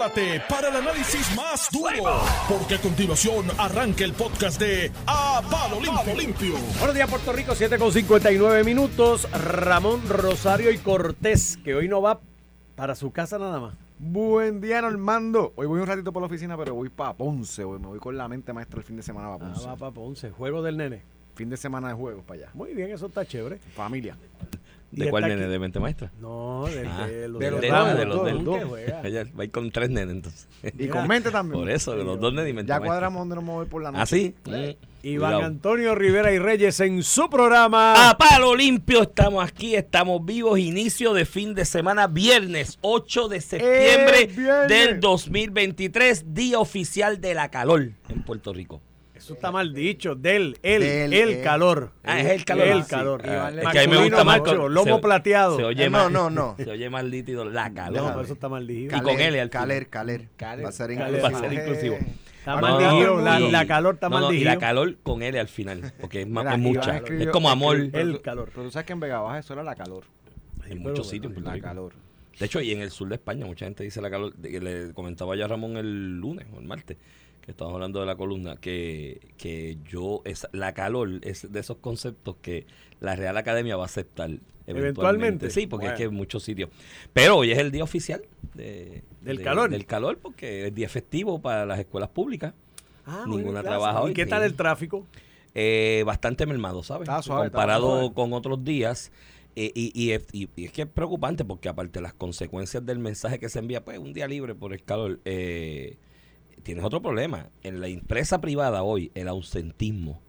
prepárate para el análisis más duro, porque a continuación arranca el podcast de A Palo Limpio. Limpio. Buenos días, Puerto Rico, 7 con 59 minutos. Ramón Rosario y Cortés, que hoy no va para su casa nada más. Buen día, Normando. Hoy voy un ratito por la oficina, pero voy para Ponce. Hoy me voy con la mente maestra el fin de semana para Ah, Ponce. va para Ponce, juego del nene. Fin de semana de juegos para allá. Muy bien, eso está chévere. Familia. ¿De cuál nene? ¿De mente maestra? No, de, Ah, de los de de, los de, Ramos, de los dos, del-. Ella va a ir con tres nenes entonces. Y con mente también. Por eso, de los dos nenes y mente Ya maestra. cuadramos dónde nos vamos a por la noche. ¿Ah, sí? Iván Cuidado. Antonio Rivera y Reyes en su programa. A palo limpio estamos aquí, estamos vivos, inicio de fin de semana, viernes 8 de septiembre viernes! del 2023, día oficial de la calor en Puerto Rico. Eso está mal dicho. Del, el, Del, el eh. calor. Ah, es el calor. El Ah, sí. calor. Ah, es que a mí me gusta más macho, con- lomo se- plateado. Se oye Eh, no, no, no. Se oye más nítido la No, calor. pero eso está mal dicho. Y con L al final. Caler, caler. Caler. Va a ser inclusivo. Va a ser inclusivo. Está mal no, dicho. no, La, no. la calor está No, mal no, y la calor con L al final, porque es, más, Mira, es mucha. escribió- es como amor El calor. Pero tú sabes que en Vega Baja eso era la calor. en muchos sitios en La Rico. calor. De hecho, y en el sur de España, mucha gente dice la calor. Le comentaba ya a Ramón el lunes o el martes, que estábamos hablando de la columna, que, que yo, es, la calor es de esos conceptos que la Real Academia va a aceptar eventualmente. Eventualmente. Sí, porque es que en muchos sitios. Pero hoy es el día oficial de- Del de- calor. Del calor, porque es día festivo para las escuelas públicas. Ah, Ninguna trabaja hoy, ¿Y qué tal el tráfico? Eh, bastante mermado, ¿sabes? Está suave, Comparado con otros días. eh, y, y, es- y- y es que es preocupante porque aparte de las consecuencias del mensaje que se envía, pues un día libre por el calor, eh, tienes otro problema. En la empresa privada hoy, el ausentismo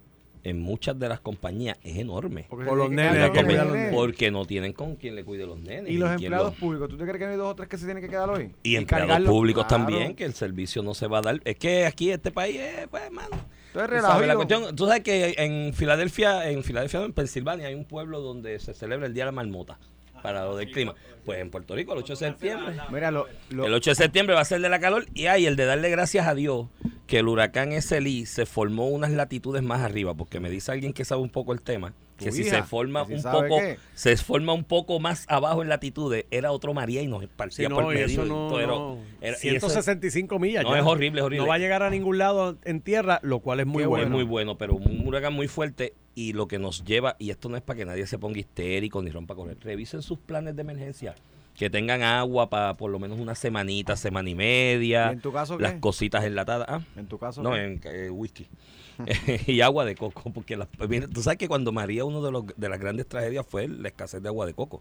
en muchas de las compañías es enorme. Porque Por los tiene que nenes, quedar hay que los cuidar a los nenes. Porque no tienen con quien le cuide los nenes. Y los empleados los- públicos, ¿tú te crees que hay dos o tres que se tienen que quedar hoy? y empleados cargarlos? públicos Claro. también, que el servicio no se va a dar. Es que aquí este país es, pues, mano. Esto es Tú sabes, la relajo. cuestión, tú sabes que en Filadelfia, en Filadelfia, en Pensilvania, hay un pueblo donde se celebra el Día de la Marmota para lo del clima. Pues en Puerto Rico, el 8 de septiembre. Mira, lo, lo- El 8 de septiembre va a ser de la calor y hay el de darle gracias a Dios que el huracán Lee se formó unas latitudes más arriba, porque me dice alguien que sabe un poco el tema, que si se forma si un poco, qué. se forma un poco más abajo en latitudes, era otro María y nos Sí, no, por y medio. no, todo era- no. era- y eso- 165 millas. No, ya. es horrible, es horrible. No va a llegar a ningún lado en tierra, lo cual es muy Qué bueno. Es muy bueno, pero un huracán muy fuerte y lo que nos lleva, y esto no es para que nadie se ponga histérico ni rompa correr, revisen sus planes de emergencia. Que tengan agua para por lo menos una semanita, semana y media. ¿Y en tu caso qué? Las cositas enlatadas. Ah, en tu caso. no, ¿qué? en eh, whisky. y agua de coco, porque las- mira, tú sabes que cuando María, uno de, los, de las grandes tragedias fue la escasez de agua de coco.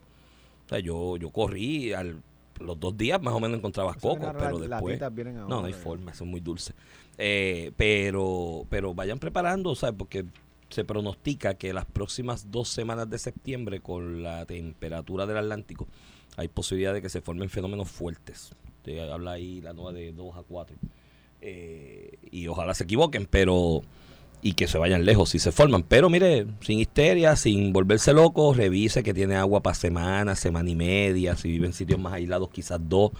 O sea, yo, yo corrí, al, los dos días más o menos encontrabas coco, pero después... ahora, No, no hay forma, son muy dulces. Eh, pero, pero vayan preparando, ¿sabes? Porque se pronostica que las próximas dos semanas de septiembre, con la temperatura del Atlántico, hay posibilidad de que se formen fenómenos fuertes. Te habla ahí la nueva de 2 a 4. Eh, y ojalá se equivoquen, pero y que se vayan lejos si se forman. Pero mire, sin histeria, sin volverse loco, revise que tiene agua para semana, semana y media, si vive en sitios más aislados, quizás dos,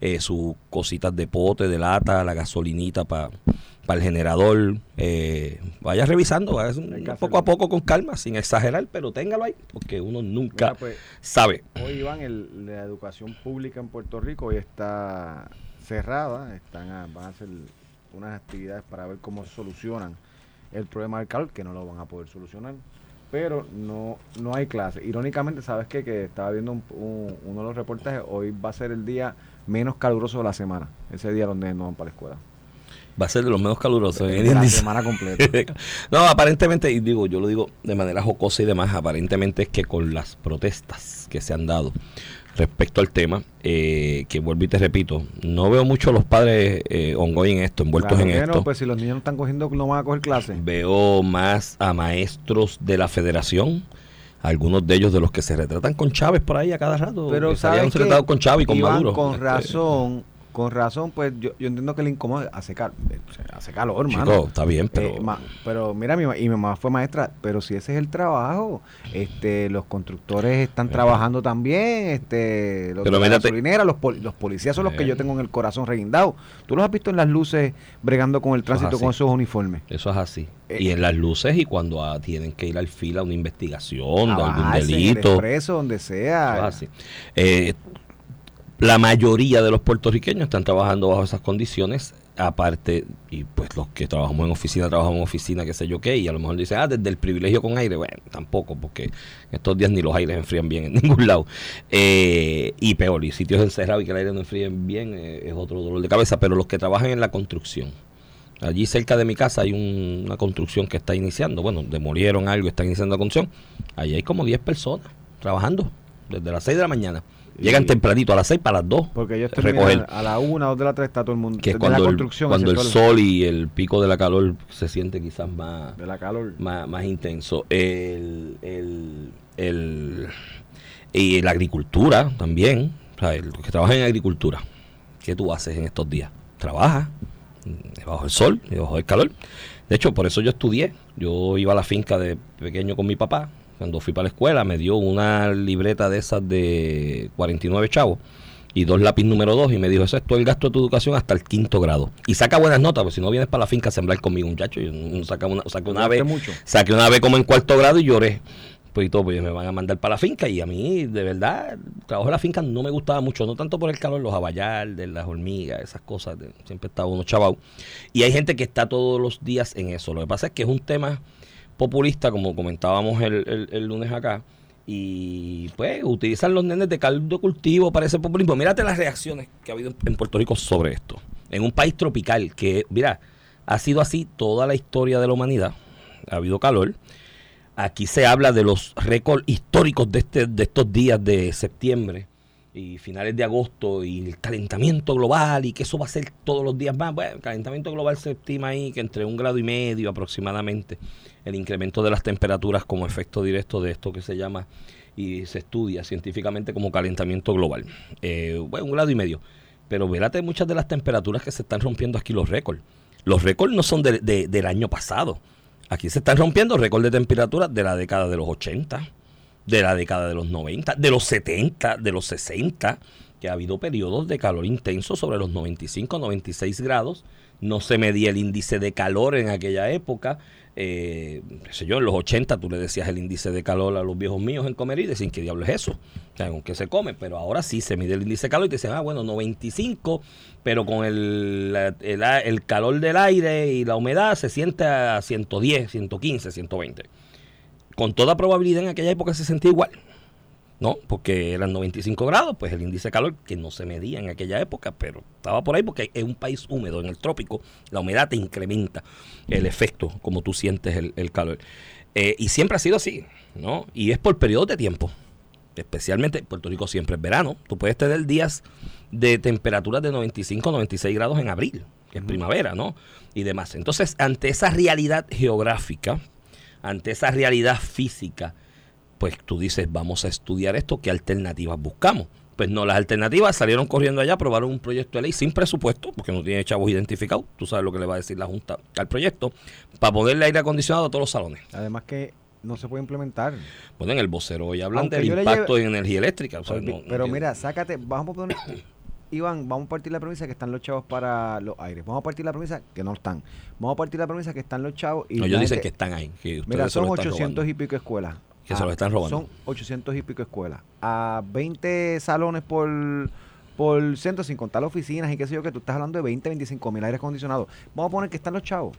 eh, sus cositas de pote, de lata, la gasolinita para el generador. eh, vaya revisando, vaya poco a poco con calma, sin exagerar, pero téngalo ahí, porque uno nunca Mira, pues, sabe. Hoy, Iván, el- la educación pública en Puerto Rico hoy está cerrada. Están a- van a hacer unas actividades para ver cómo solucionan el problema del calor, que no lo van a poder solucionar. Pero no, no hay clase. Irónicamente, ¿sabes qué? Que estaba viendo un- un- uno de los reportajes. Hoy va a ser el día menos caluroso de la semana. Ese día donde no van para la escuela. Va a ser de los menos calurosos. De ¿eh? la Dice. semana completa. no, aparentemente, y digo, yo lo digo de manera jocosa y demás, aparentemente es que con las protestas que se han dado respecto al tema, eh, que vuelvo y te repito, no veo mucho a los padres eh, ongoing en esto, envueltos Claro en que esto. no, pues si los niños no están cogiendo, no van a coger clases. Veo más a maestros de la federación, algunos de ellos de los que se retratan con Chávez por ahí a cada rato. Pero que se habían retratado con Chávez y con Iván, Maduro. con Este, razón, con razón, pues yo, yo entiendo que le incomoda, hace, cal- eh, hace calor, Chico, está bien, pero... Eh, ma- pero mira, mi, y mi mamá fue maestra, pero si ese es el trabajo, este, los constructores están trabajando también, este, los Pero de la mírate- gasolinera, los, pol- los policías son los que Eh. yo tengo en el corazón reguindado. ¿Tú los has visto en las luces bregando con el tránsito con esos uniformes? Eso es así. Y en las luces y cuando ah, tienen que ir al fila a una investigación de algún bajarse en el delito. expreso, donde Eso sea. es así. La mayoría de los puertorriqueños están trabajando bajo esas condiciones, aparte, y pues los que trabajamos en oficina, trabajamos en oficina, qué sé yo qué, y a lo mejor dicen, ah, desde el privilegio con aire, bueno, tampoco, porque estos días ni los aires enfrían bien en ningún lado. Eh, y peor, y sitios encerrados y que el aire no enfríen bien eh, es otro dolor de cabeza, pero los que trabajan en la construcción, Allí cerca de mi casa hay una construcción que está iniciando. Bueno, demolieron algo, están iniciando la construcción. Allí hay como 10 personas trabajando desde las 6 de la mañana. Llegan tempranito a las 6 para las 2. Porque ellos terminan a la 1, 2 de la 3 está todo el mundo. Que cuando, la construcción, el, cuando el sol y el pico de la calor se siente quizás más, de la calor. más, más intenso. El, el, el, y la agricultura también. O sea, los que trabajan en agricultura. ¿Qué tú haces en estos días? Trabajas bajo el sol bajo el calor. De hecho, por eso yo estudié. Yo iba a la finca de pequeño con mi papá. Cuando fui para la escuela me dio una libreta de esas de 49 chavos y dos lápiz número dos y me dijo, eso es todo el gasto de tu educación hasta el quinto grado. Y saca buenas notas, porque si no vienes para la finca a sembrar conmigo, muchacho. Yo saca una, saqué una vez, saqué una vez como en cuarto grado y lloré pues y todo, pues me van a mandar para la finca y a mí, de verdad, el trabajo en la finca no me gustaba mucho, no tanto por el calor, los de las hormigas, esas cosas, siempre estaba uno chavao. Y hay gente que está todos los días en eso. Lo que pasa es que es un tema populista, como comentábamos el, el, lunes acá, y pues utilizan los nenes de caldo cultivo para ese populismo. Mírate las reacciones que ha habido en Puerto Rico sobre esto. En un país tropical que, mira, ha sido así toda la historia de la humanidad. Ha habido calor Aquí se habla de los récords históricos de, este, de estos días de septiembre y finales de agosto y el calentamiento global y que eso va a ser todos los días más. Bueno, el calentamiento global se estima ahí que entre un grado y medio aproximadamente el incremento de las temperaturas como efecto directo de esto que se llama y se estudia científicamente como calentamiento global. Eh, bueno, un grado y medio. Pero vérate muchas de las temperaturas que se están rompiendo aquí los récords. Los récords no son del año pasado. Aquí se están rompiendo récords de temperatura de la década de los 80, de la década de los 90, de los 70, de los 60, que ha habido periodos de calor intenso sobre los 95, 96 grados. No se medía el índice de calor en aquella época eh, yo, en los 80 tú le decías el índice de calor a los viejos míos en comer y decían, ¿qué diablo es eso? O sea, ¿con qué se come? Pero ahora sí se mide el índice de calor y te dicen, ah, bueno, 95, pero con el, el, calor del aire y la humedad se siente a 110, 115, 120. Con toda probabilidad en aquella época se sentía igual. ¿No? Porque eran 95 grados, pues el índice de calor que no se medía en aquella época, pero estaba por ahí porque es un país húmedo, en el trópico la humedad te incrementa el efecto, como tú sientes el, calor. Eh, y siempre ha sido así, ¿no? Y es por periodos de tiempo, especialmente Puerto Rico siempre es verano, tú puedes tener días de temperaturas de 95, 96 grados en abril, que es primavera, ¿no? Y demás. Entonces, ante esa realidad geográfica, ante esa realidad física, pues tú dices, vamos a estudiar esto, ¿qué alternativas buscamos? Pues no, las alternativas salieron corriendo allá, aprobaron un proyecto de ley sin presupuesto, porque no tiene chavos identificados, tú sabes lo que le va a decir la Junta al proyecto, para ponerle aire acondicionado a todos los salones. Además que no se puede implementar. Bueno, en el vocero hoy hablan del impacto en energía eléctrica. pero mira, sácate, vamos a poner... Iván, vamos a partir la premisa que están los chavos para los aires. Vamos a partir la premisa que no están. Vamos a partir la premisa que están los chavos y... No, ellos dicen que están ahí. mira, son 800 y pico escuelas. Que se lo están robando. Son 800 y pico escuelas. A 20 salones por, por centro, sin contar oficinas y qué sé yo, que tú estás hablando de 20, 25 mil aires acondicionados. Vamos a poner que están los chavos.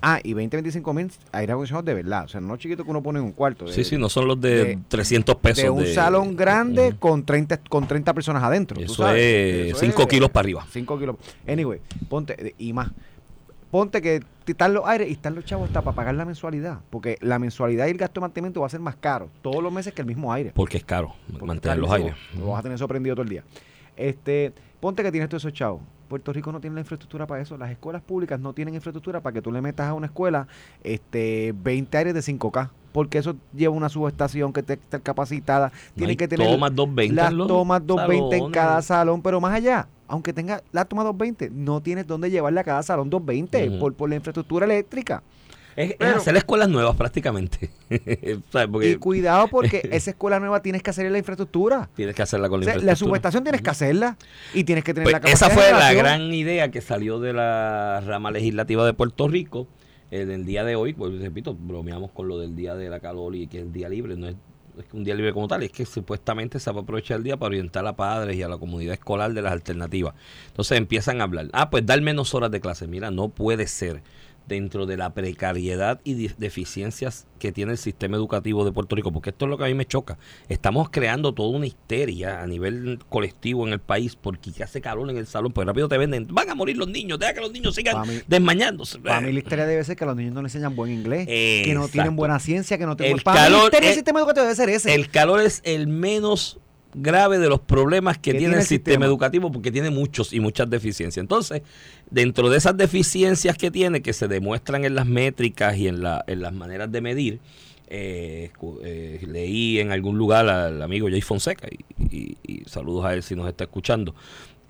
Ah, y 20, 25 mil aires acondicionados de verdad. O sea, no chiquitos que uno pone en un cuarto. sí, sí, no son los de, 300 pesos. De un salón grande con, 30, con 30 personas adentro. Eso, es 5 kilos para arriba. 5 kilos. Anyway, ponte, y más ponte que están los aires y están los chavos hasta para pagar la mensualidad. Porque la mensualidad y el gasto de mantenimiento va a ser más caro todos los meses que el mismo aire. Porque es caro mantener los aires. Lo vas a tener sorprendido todo el día. Este, ponte que tienes todos esos chavos. Puerto Rico no tiene la infraestructura para eso. Las escuelas públicas no tienen infraestructura para que tú le metas a una escuela este 20 aires de 5K. Porque eso lleva una subestación que esté capacitada. Tiene que tener tomas 220 las tomas 220 en cada salón. Pero más allá, aunque tenga la toma 220, no tienes dónde llevarle a cada salón 220 por, por la infraestructura eléctrica. Es, hacer escuelas nuevas prácticamente. y cuidado porque esa escuela nueva tienes que hacer la infraestructura. Tienes que hacerla con la infraestructura. La subestación tienes que hacerla y tienes que tener pues la capacidad Esa fue la gran idea que salió de la rama legislativa de Puerto Rico. En el día de hoy, pues repito, bromeamos con lo del día de la calor y que es el día libre. No es es un día libre como tal, es que supuestamente se va a aprovechar el día para orientar a padres y a la comunidad escolar de las alternativas. Entonces empiezan a hablar, ah, pues dar menos horas de clase. Mira, no puede ser dentro de la precariedad y de- deficiencias que tiene el sistema educativo de Puerto Rico, porque esto es lo que a mí me choca. Estamos creando toda una histeria a nivel colectivo en el país porque hace calor en el salón, pues rápido te venden, van a morir los niños, deja que los niños sigan Pa' mí- desmañándose. Para mí la historia debe ser que a los niños no les enseñan buen inglés, que no Exacto. tienen buena ciencia, que no tienen... El calor del es- sistema educativo debe ser ese. El calor es el menos grave de los problemas que, Que tiene el sistema, educativo porque tiene muchos y muchas deficiencias. Entonces, dentro de esas deficiencias que tiene, que se demuestran en las métricas y en, la, en las maneras de medir, eh, eh, leí en algún lugar al amigo Jay Fonseca, y, y- y saludos a él si nos está escuchando,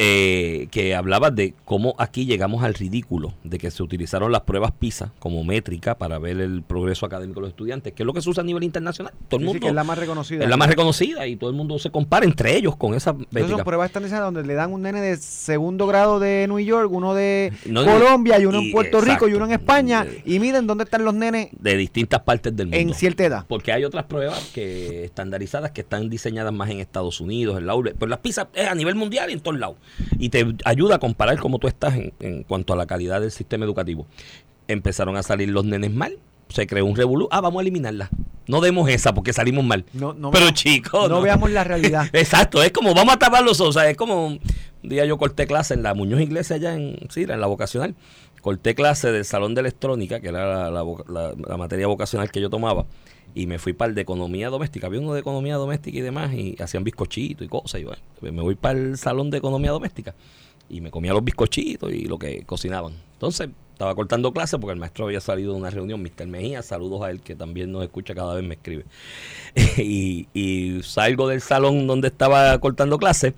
eh, que hablaba de cómo aquí llegamos al ridículo de que se utilizaron las pruebas PISA como métrica para ver el progreso académico de los estudiantes, que es lo que se usa a nivel internacional. Todo el Sí, sí, mundo que es la más reconocida. es la más reconocida y todo el mundo se compara entre ellos con esa Entonces métrica. son pruebas estandarizadas donde le dan un nene de segundo grado de New York, uno de No, Colombia y uno y- en Puerto Rico y uno en España y miden dónde están los nenes de distintas partes del mundo. en cierta edad. Porque hay otras pruebas que estandarizadas que están diseñadas más en Estados Unidos, en la URE, pero las PISA es a nivel mundial y en todos lados. Y te ayuda a comparar cómo tú estás en, en cuanto a la calidad del sistema educativo. Empezaron a salir los nenes mal, se creó un revolú. Ah, vamos a eliminarla. No demos esa porque salimos mal. No, no, pero veamos- chicos, no veamos la realidad. Exacto, es como vamos a tapar los ojos. O sea, es como un día yo corté clase en la Muñoz Iglesia allá en Sira, en la vocacional. Corté clase del salón de electrónica, que era la, la voca- la- la materia vocacional que yo tomaba. Y me fui para el de economía doméstica. Había uno de economía doméstica y demás. Y hacían bizcochitos y cosas. Y bueno, pues me voy para el salón de economía doméstica. Y me comía los bizcochitos y lo que cocinaban. Entonces, estaba cortando clase porque el maestro había salido de una reunión. Mr. Mejía, saludos a él que también nos escucha cada vez me escribe. y, y salgo del salón donde estaba cortando clase,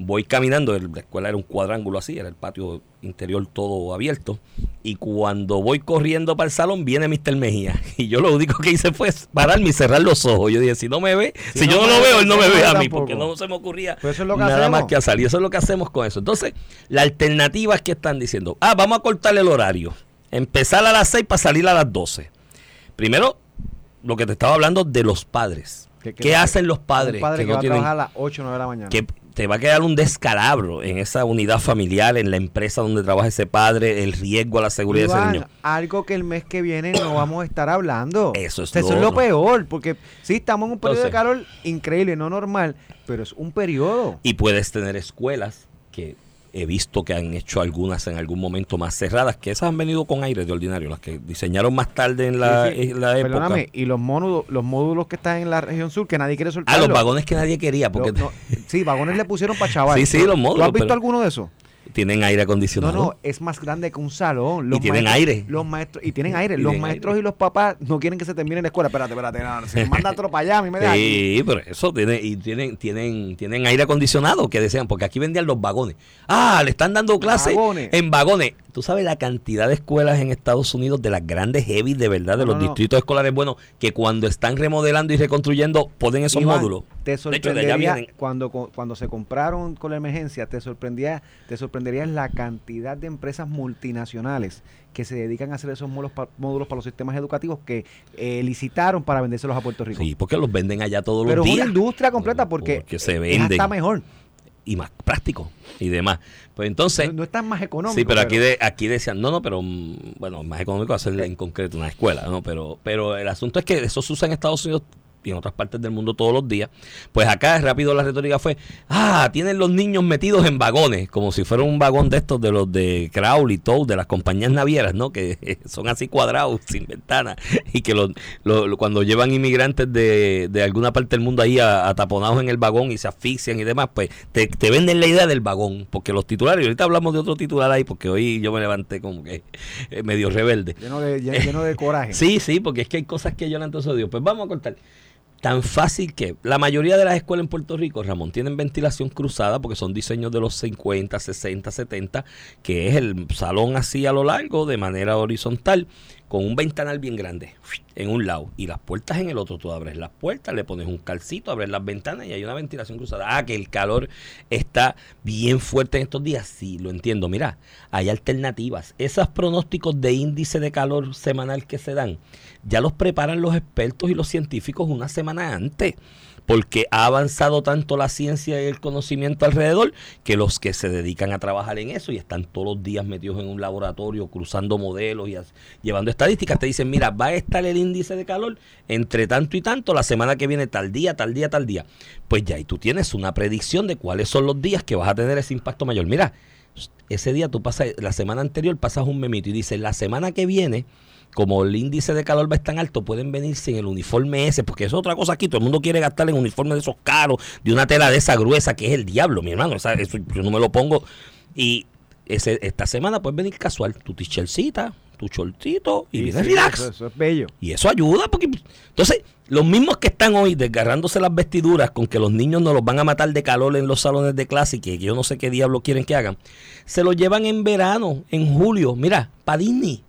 voy caminando, la escuela era un cuadrángulo así, era el patio interior todo abierto, y cuando voy corriendo para el salón viene Mr. Mejía, y yo lo único que hice fue pararme y cerrar los ojos, yo dije, si no me ve, si, Si yo no no me lo ve, veo, él no me yo ve a mí, tampoco. porque no se me ocurría Pues es que nada hacemos. más que a salir, eso es lo que hacemos con eso. Entonces, la alternativa es que están diciendo, ah, vamos a cortarle el horario, empezar a las 6 para salir a las 12. Primero, lo que te estaba hablando de los padres. Que- que- ¿Qué hacen los padres? Un padre que, no va a trabajar a las 8 o 9 de la mañana. que te va a quedar un descalabro en esa unidad familiar, en la empresa donde trabaja ese padre, el riesgo a la seguridad de ese niño. algo que el mes que viene no vamos a estar hablando. Eso es O sea, lo eso es lo peor, porque sí, estamos en un periodo de calor increíble, no normal, pero es un periodo. Y puedes tener escuelas que he visto que han hecho algunas en algún momento más cerradas, que esas han venido con aire de ordinario, las que diseñaron más tarde en la, Sí, sí. en la época. Perdóname, y los módulos, los módulos que están en la región sur que nadie quiere soltar. Ah, los vagones que nadie quería, porque no, sí, vagones le pusieron para chaval. Sí, sí, los módulos, ¿Tú has visto pero- alguno de esos? Tienen aire No, acondicionado. no, es más grande que un salón. Los tienen maestros- aire. Los maestros, y tienen aire. Y los tienen maestros aire. y los papás no quieren que se termine la escuela. Espérate, espérate, no, se manda otro para allá, a mí me da. Sí, pero eso tiene, y tienen, tienen, tienen aire acondicionado que desean, porque aquí vendían los vagones. Ah, le están dando clases en vagones. Tú sabes la cantidad de escuelas en Estados Unidos, de las grandes heavy, de verdad, de No, los no, no. distritos escolares buenos, que cuando están remodelando y reconstruyendo, ponen esos Iván, módulos. Te De hecho, de allá sorprendería cuando, cuando se compraron con la emergencia, te sorprendía, te sorprendería la cantidad de empresas multinacionales que se dedican a hacer esos módulos, pa- módulos para los sistemas educativos que eh, licitaron para vendérselos a Puerto Rico. Sí, porque los venden allá todos Pero los es días. una industria completa porque, se es venden hasta mejor. Y más práctico y demás. Pues entonces, No, no es tan más económico. Sí, pero aquí, de, aquí decían, no, no, pero mm, bueno, más económico hacerle en concreto una escuela, ¿no? Pero, pero el asunto es que eso se usa en Estados Unidos y en otras partes del mundo todos los días. Pues acá rápido la retórica fue, ah, tienen los niños metidos en vagones, como si fuera un vagón de estos de los de Crowley y Tow, de las compañías navieras, ¿no? Que son así cuadrados, sin ventanas, y que los, lo- lo- cuando llevan inmigrantes de, de alguna parte del mundo ahí a- ataponados en el vagón y se asfixian y demás, pues te, te venden la idea del vagón, porque los titulares, ahorita hablamos de otro titular ahí, porque hoy yo me levanté como que eh, medio rebelde. Lleno de, lleno de coraje. Sí, sí, porque es que hay cosas que yo antes odio. Pues vamos a cortar. Tan fácil que la mayoría de las escuelas en Puerto Rico, Ramón, tienen ventilación cruzada porque son diseños de los 50, 60, 70, que es el salón así a lo largo de manera horizontal con un ventanal bien grande en un lado y las puertas en el otro. Tú abres las puertas, le pones un calcito, abres las ventanas y hay una ventilación cruzada. Ah, que el calor está bien fuerte en estos días. Sí, lo entiendo. Mira, hay alternativas. Esos pronósticos de índice de calor semanal que se dan, ya los preparan los expertos y los científicos una semana antes porque ha avanzado tanto la ciencia y el conocimiento alrededor que los que se dedican a trabajar en eso y están todos los días metidos en un laboratorio cruzando modelos y llevando estadísticas te dicen, mira, va a estar el índice de calor entre tanto y tanto la semana que viene tal día, tal día, tal día. Pues ya, y tú tienes una predicción de cuáles son los días que vas a tener ese impacto mayor. Mira, ese día tú pasas, la semana anterior pasas un memito y dices, la semana que viene como el índice de calor va a estar tan alto, pueden venir sin el uniforme ese, porque es otra cosa aquí. Todo el mundo quiere gastar en uniformes de esos caros, de una tela de esa gruesa, que es el diablo, mi hermano. eso yo no me lo pongo. Y ese, esta semana puedes venir casual, tu t-shirtcita, tu shortito y vienes relax. Eso, es bello. Y eso ayuda, porque entonces los mismos que están hoy desgarrándose las vestiduras con que los niños no los van a matar de calor en los salones de clase y que yo no sé qué diablo quieren que hagan, se lo llevan en verano, en julio, mira, para Disney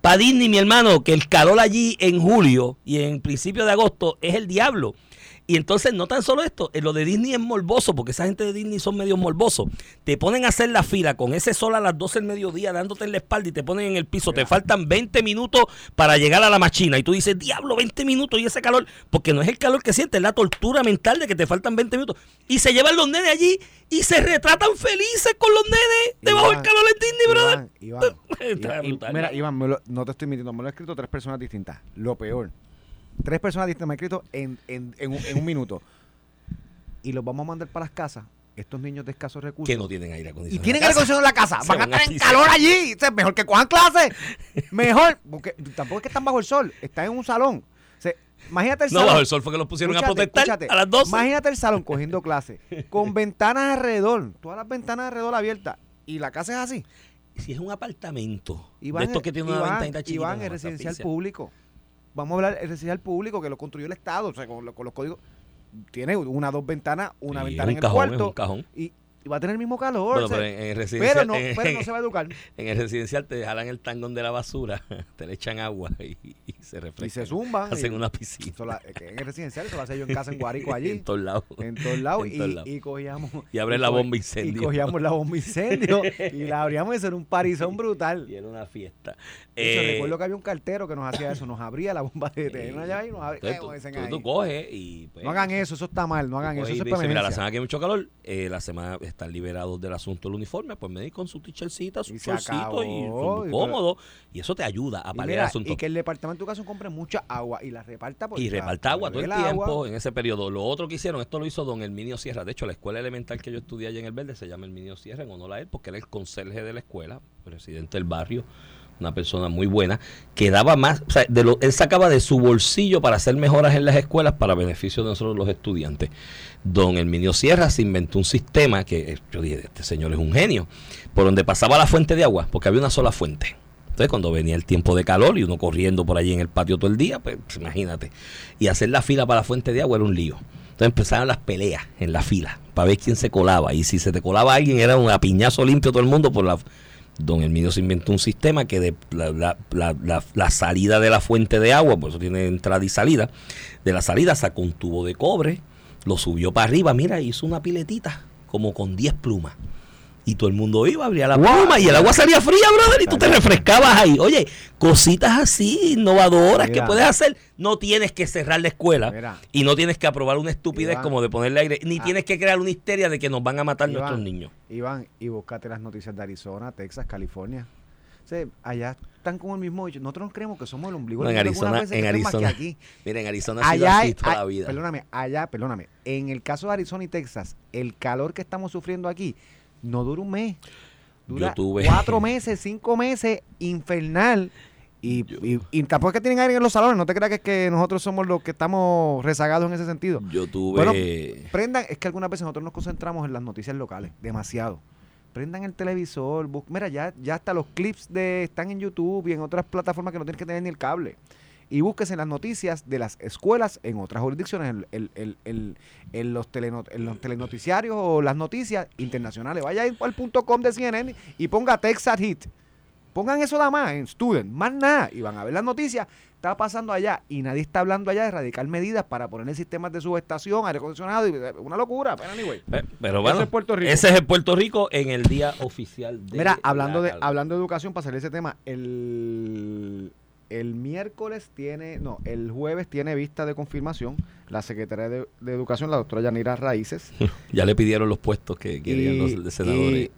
para Disney, mi hermano, que el calor allí en julio y en principio de agosto es el diablo. Y entonces no tan solo esto, lo de Disney es morboso, porque esa gente de Disney son medio morbosos. Te ponen a hacer la fila con ese sol a las 12 del mediodía dándote en la espalda y te ponen en el piso. Te faltan 20 minutos para llegar a la machina. Y tú dices, diablo, 20 minutos y ese calor. Porque no es el calor que sientes, es la tortura mental de que te faltan 20 minutos. Y se llevan los nenes allí y se retratan felices con los nenes debajo del calor en Disney, brother. Iván, mira, Iván, no te estoy mintiendo, me lo he escrito tres personas distintas. Lo peor Tres personas distintas me han escrito en, en, en, un, minuto. Y los vamos a mandar para las casas estos niños de escasos recursos. Que no tienen aire acondicionado. Y tienen aire acondicionado en la casa. Van, a estar en calor allí. mejor que cojan clases. Mejor. Porque tampoco es que están bajo el sol. Están en un salón. imagínate el salón. No, bajo el sol fue que los pusieron a protestar a las 12. Imagínate el salón cogiendo clases. Con ventanas alrededor. Todas las ventanas alrededor abiertas. Y la casa es así. Si es un apartamento. de estos que tienen una ventana chiquita. Iván, es residencial público vamos a hablar el residencial público que lo construyó el Estado, o sea, con, con los códigos. Tiene una, dos ventanas, una ventana en el cuarto. Y, y va a tener el mismo calor. pero, en, residencial, pero, no, pero no se va a educar. En el residencial te jalan el tangón de la basura, te le echan agua y, se refrescan. Y se zumban. Hacen una piscina. en el residencial, eso lo hacía yo en casa en Guarico allí. en todos lados. En todos lados. y, y, cogíamos. Y abres la bomba incendio. Y cogíamos la bomba incendio y la abríamos y eso era un parizón brutal. Y era una fiesta. Eh, recuerdo que había un cartero que nos hacía eso, nos abría la bomba de tener allá y nos abría. Tú, tú, coges y. Pues, no hagan eso, eso está mal, no hagan eso. eso dice, mira, la semana que hay mucho calor, eh, la semana están liberados de el asunto del uniforme, pues me di con su t-shirtcita, su shortcito y, su cómodo. Y eso te ayuda a paliar el asunto. Y que el departamento de educación compre mucha agua y la reparta por Y reparta agua todo el, tiempo en ese periodo. Lo otro que hicieron, esto lo hizo don Herminio Sierra. De hecho, la escuela elemental que yo estudié allá en el Verde se llama Herminio Sierra en honor a él, porque era el conserje de la escuela, presidente del barrio una persona muy buena, que daba más, o sea, de lo, él sacaba de su bolsillo para hacer mejoras en las escuelas para beneficio de nosotros los estudiantes don Herminio Sierra se inventó un sistema que yo dije, este señor es un genio, por donde pasaba la fuente de agua, porque había una sola fuente. Entonces, cuando venía el tiempo de calor y uno corriendo por allí en el patio todo el día, pues imagínate. Y hacer la fila para la fuente de agua era un lío. Entonces empezaron las peleas en la fila para ver quién se colaba. Y si se te colaba alguien, era un apiñazo limpio todo el mundo por la. Don Herminio se inventó un sistema que de la, la, salida de la fuente de agua, por eso tiene entrada y salida, de la salida sacó un tubo de cobre lo subió para arriba, mira, hizo una piletita como con 10 plumas. Y todo el mundo iba, abría la pluma y el agua salía fría, brother, y tú te refrescabas ahí. Oye, cositas así, innovadoras que puedes hacer. No tienes que cerrar la escuela y no tienes que aprobar una estupidez como de ponerle aire, ni ah. tienes que crear una histeria de que nos van a matar nuestros niños. Iván, y búscate las noticias de Arizona, Texas, California. allá están como el mismo Nosotros nos creemos que somos el ombligo. en Arizona, en Arizona. Aquí. Mira, en Arizona ha allá, sido así toda la vida. Perdóname, allá, perdóname. En el caso de Arizona y Texas, el calor que estamos sufriendo aquí no dura un mes. Dura cuatro meses, cinco meses, infernal. Y, y, tampoco es que tienen aire en los salones, no te creas que es que nosotros somos los que estamos rezagados en ese sentido. Yo tuve. Bueno, prendan, es que algunas veces nosotros nos concentramos en las noticias locales, demasiado prendan el televisor, mira, ya, ya hasta los clips de están en YouTube y en otras plataformas que no tienes que tener ni el cable. Y búsquese las noticias de las escuelas en otras jurisdicciones, en, los telenoticiarios o las noticias internacionales. Vaya al punto com de CNN y ponga Texas Hit. Pongan eso nada más en Student, más nada, y van a ver las noticias. Está pasando allá y nadie está hablando allá de radical medidas para poner sistemas de subestación, aire acondicionado, y eh, una locura. Pero, anyway. Eh, Pero bueno, es ese es el Puerto Rico en el día oficial de Mira, hablando la de, hablando de educación, para salir ese tema, el, el miércoles tiene, no, el jueves tiene vista de confirmación la secretaria de, de Educación, la doctora Yanira Raíces. Ya le pidieron los puestos que querían Y- los senadores.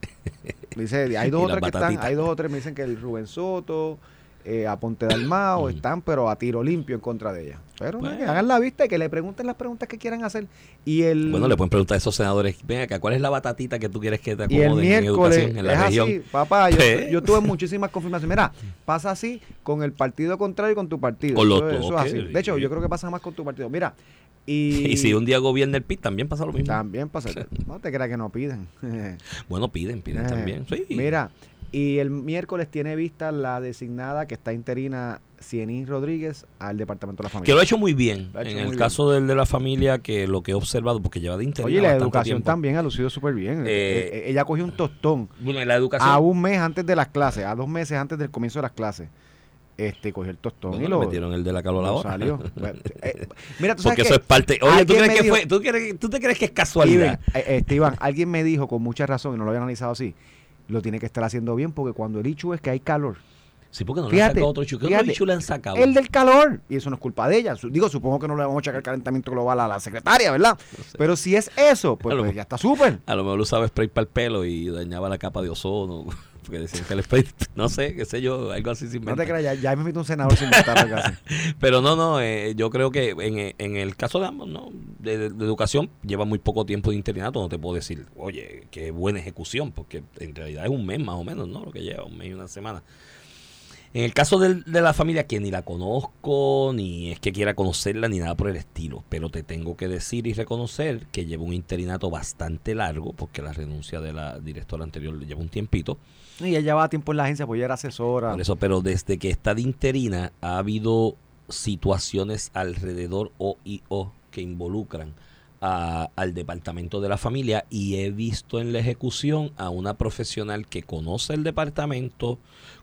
y dice, hay dos o tres que están, hay dos o tres me dicen que el Rubén Soto, eh, a Ponte Dalmao, están pero a tiro limpio en contra de ella. Pero Bueno. que hagan la vista y que le pregunten las preguntas que quieran hacer. Y el, Bueno, le pueden preguntar a esos senadores, ven acá, ¿cuál es la batatita que tú quieres que te acomoden en educación en la es región? así, papá, yo, tuve muchísimas confirmaciones. Mira, pasa así con el partido contrario y con tu partido. Con Eso- eso es así. De hecho, yo creo que pasa más con tu partido. Mira, y, Y si un día gobierna el PIB, también pasa lo mismo. también pasa. No te creas que no piden. Bueno, piden, piden Eh, también. Sí. Mira, y el miércoles tiene vista la designada que está interina Cienín Rodríguez al Departamento de la Que Familia. lo ha hecho muy bien. Hecho En muy el bien. caso del de la familia, que lo que he observado, porque lleva de interés. Oye, la educación también ha lucido súper bien. Eh, Eh, ella cogió un tostón Bueno, en la educación. a un mes antes de las clases, a dos meses antes del comienzo de las clases. Este, cogió el tostón bueno, y lo, metieron el de la calor a la lo hora. salió. Eh, mira, tú sabes Porque que eso es parte. Oye, ¿tú crees que dijo- fue? ¿Tú, crees- ¿Tú te crees que es casualidad? Steven, eh, eh, Iván, alguien me dijo con mucha razón, y no lo había analizado así, lo tiene que estar haciendo bien porque cuando el hecho es que hay calor, Sí, porque no le han Fíjate, sacado otro chu. ¿Qué otro fíjate, bicho le han sacado? el del calor, y eso no es culpa de ella. Digo, supongo que no le vamos a echar el calentamiento global a la secretaria, ¿verdad? sé. Pero si es eso, pues, lo pues ya está súper. A lo mejor usaba spray para el pelo y dañaba la capa de ozono. Porque decían que el spray, no sé, qué sé yo, algo así sin No te creas, ya, ya me invito un senador sin algo así. Pero no, no, eh, yo creo que en, en el caso de ambos, no, de, de- de educación lleva muy poco tiempo de internato, no te puedo decir, oye, qué buena ejecución, porque en realidad es un mes más o menos, ¿no? Lo que lleva, un mes y una semana. En el caso del- de la familia, que ni la conozco, ni es que quiera conocerla, ni nada por el estilo, pero te tengo que decir y reconocer que lleva un interinato bastante largo, porque la renuncia de la directora anterior le lleva un tiempito. Y ella llevaba tiempo en la agencia, pues ella era asesora. Por eso, pero desde que está de interina ha habido situaciones alrededor o y o que involucran a- al departamento de la familia y he visto en la ejecución a una profesional que conoce el departamento,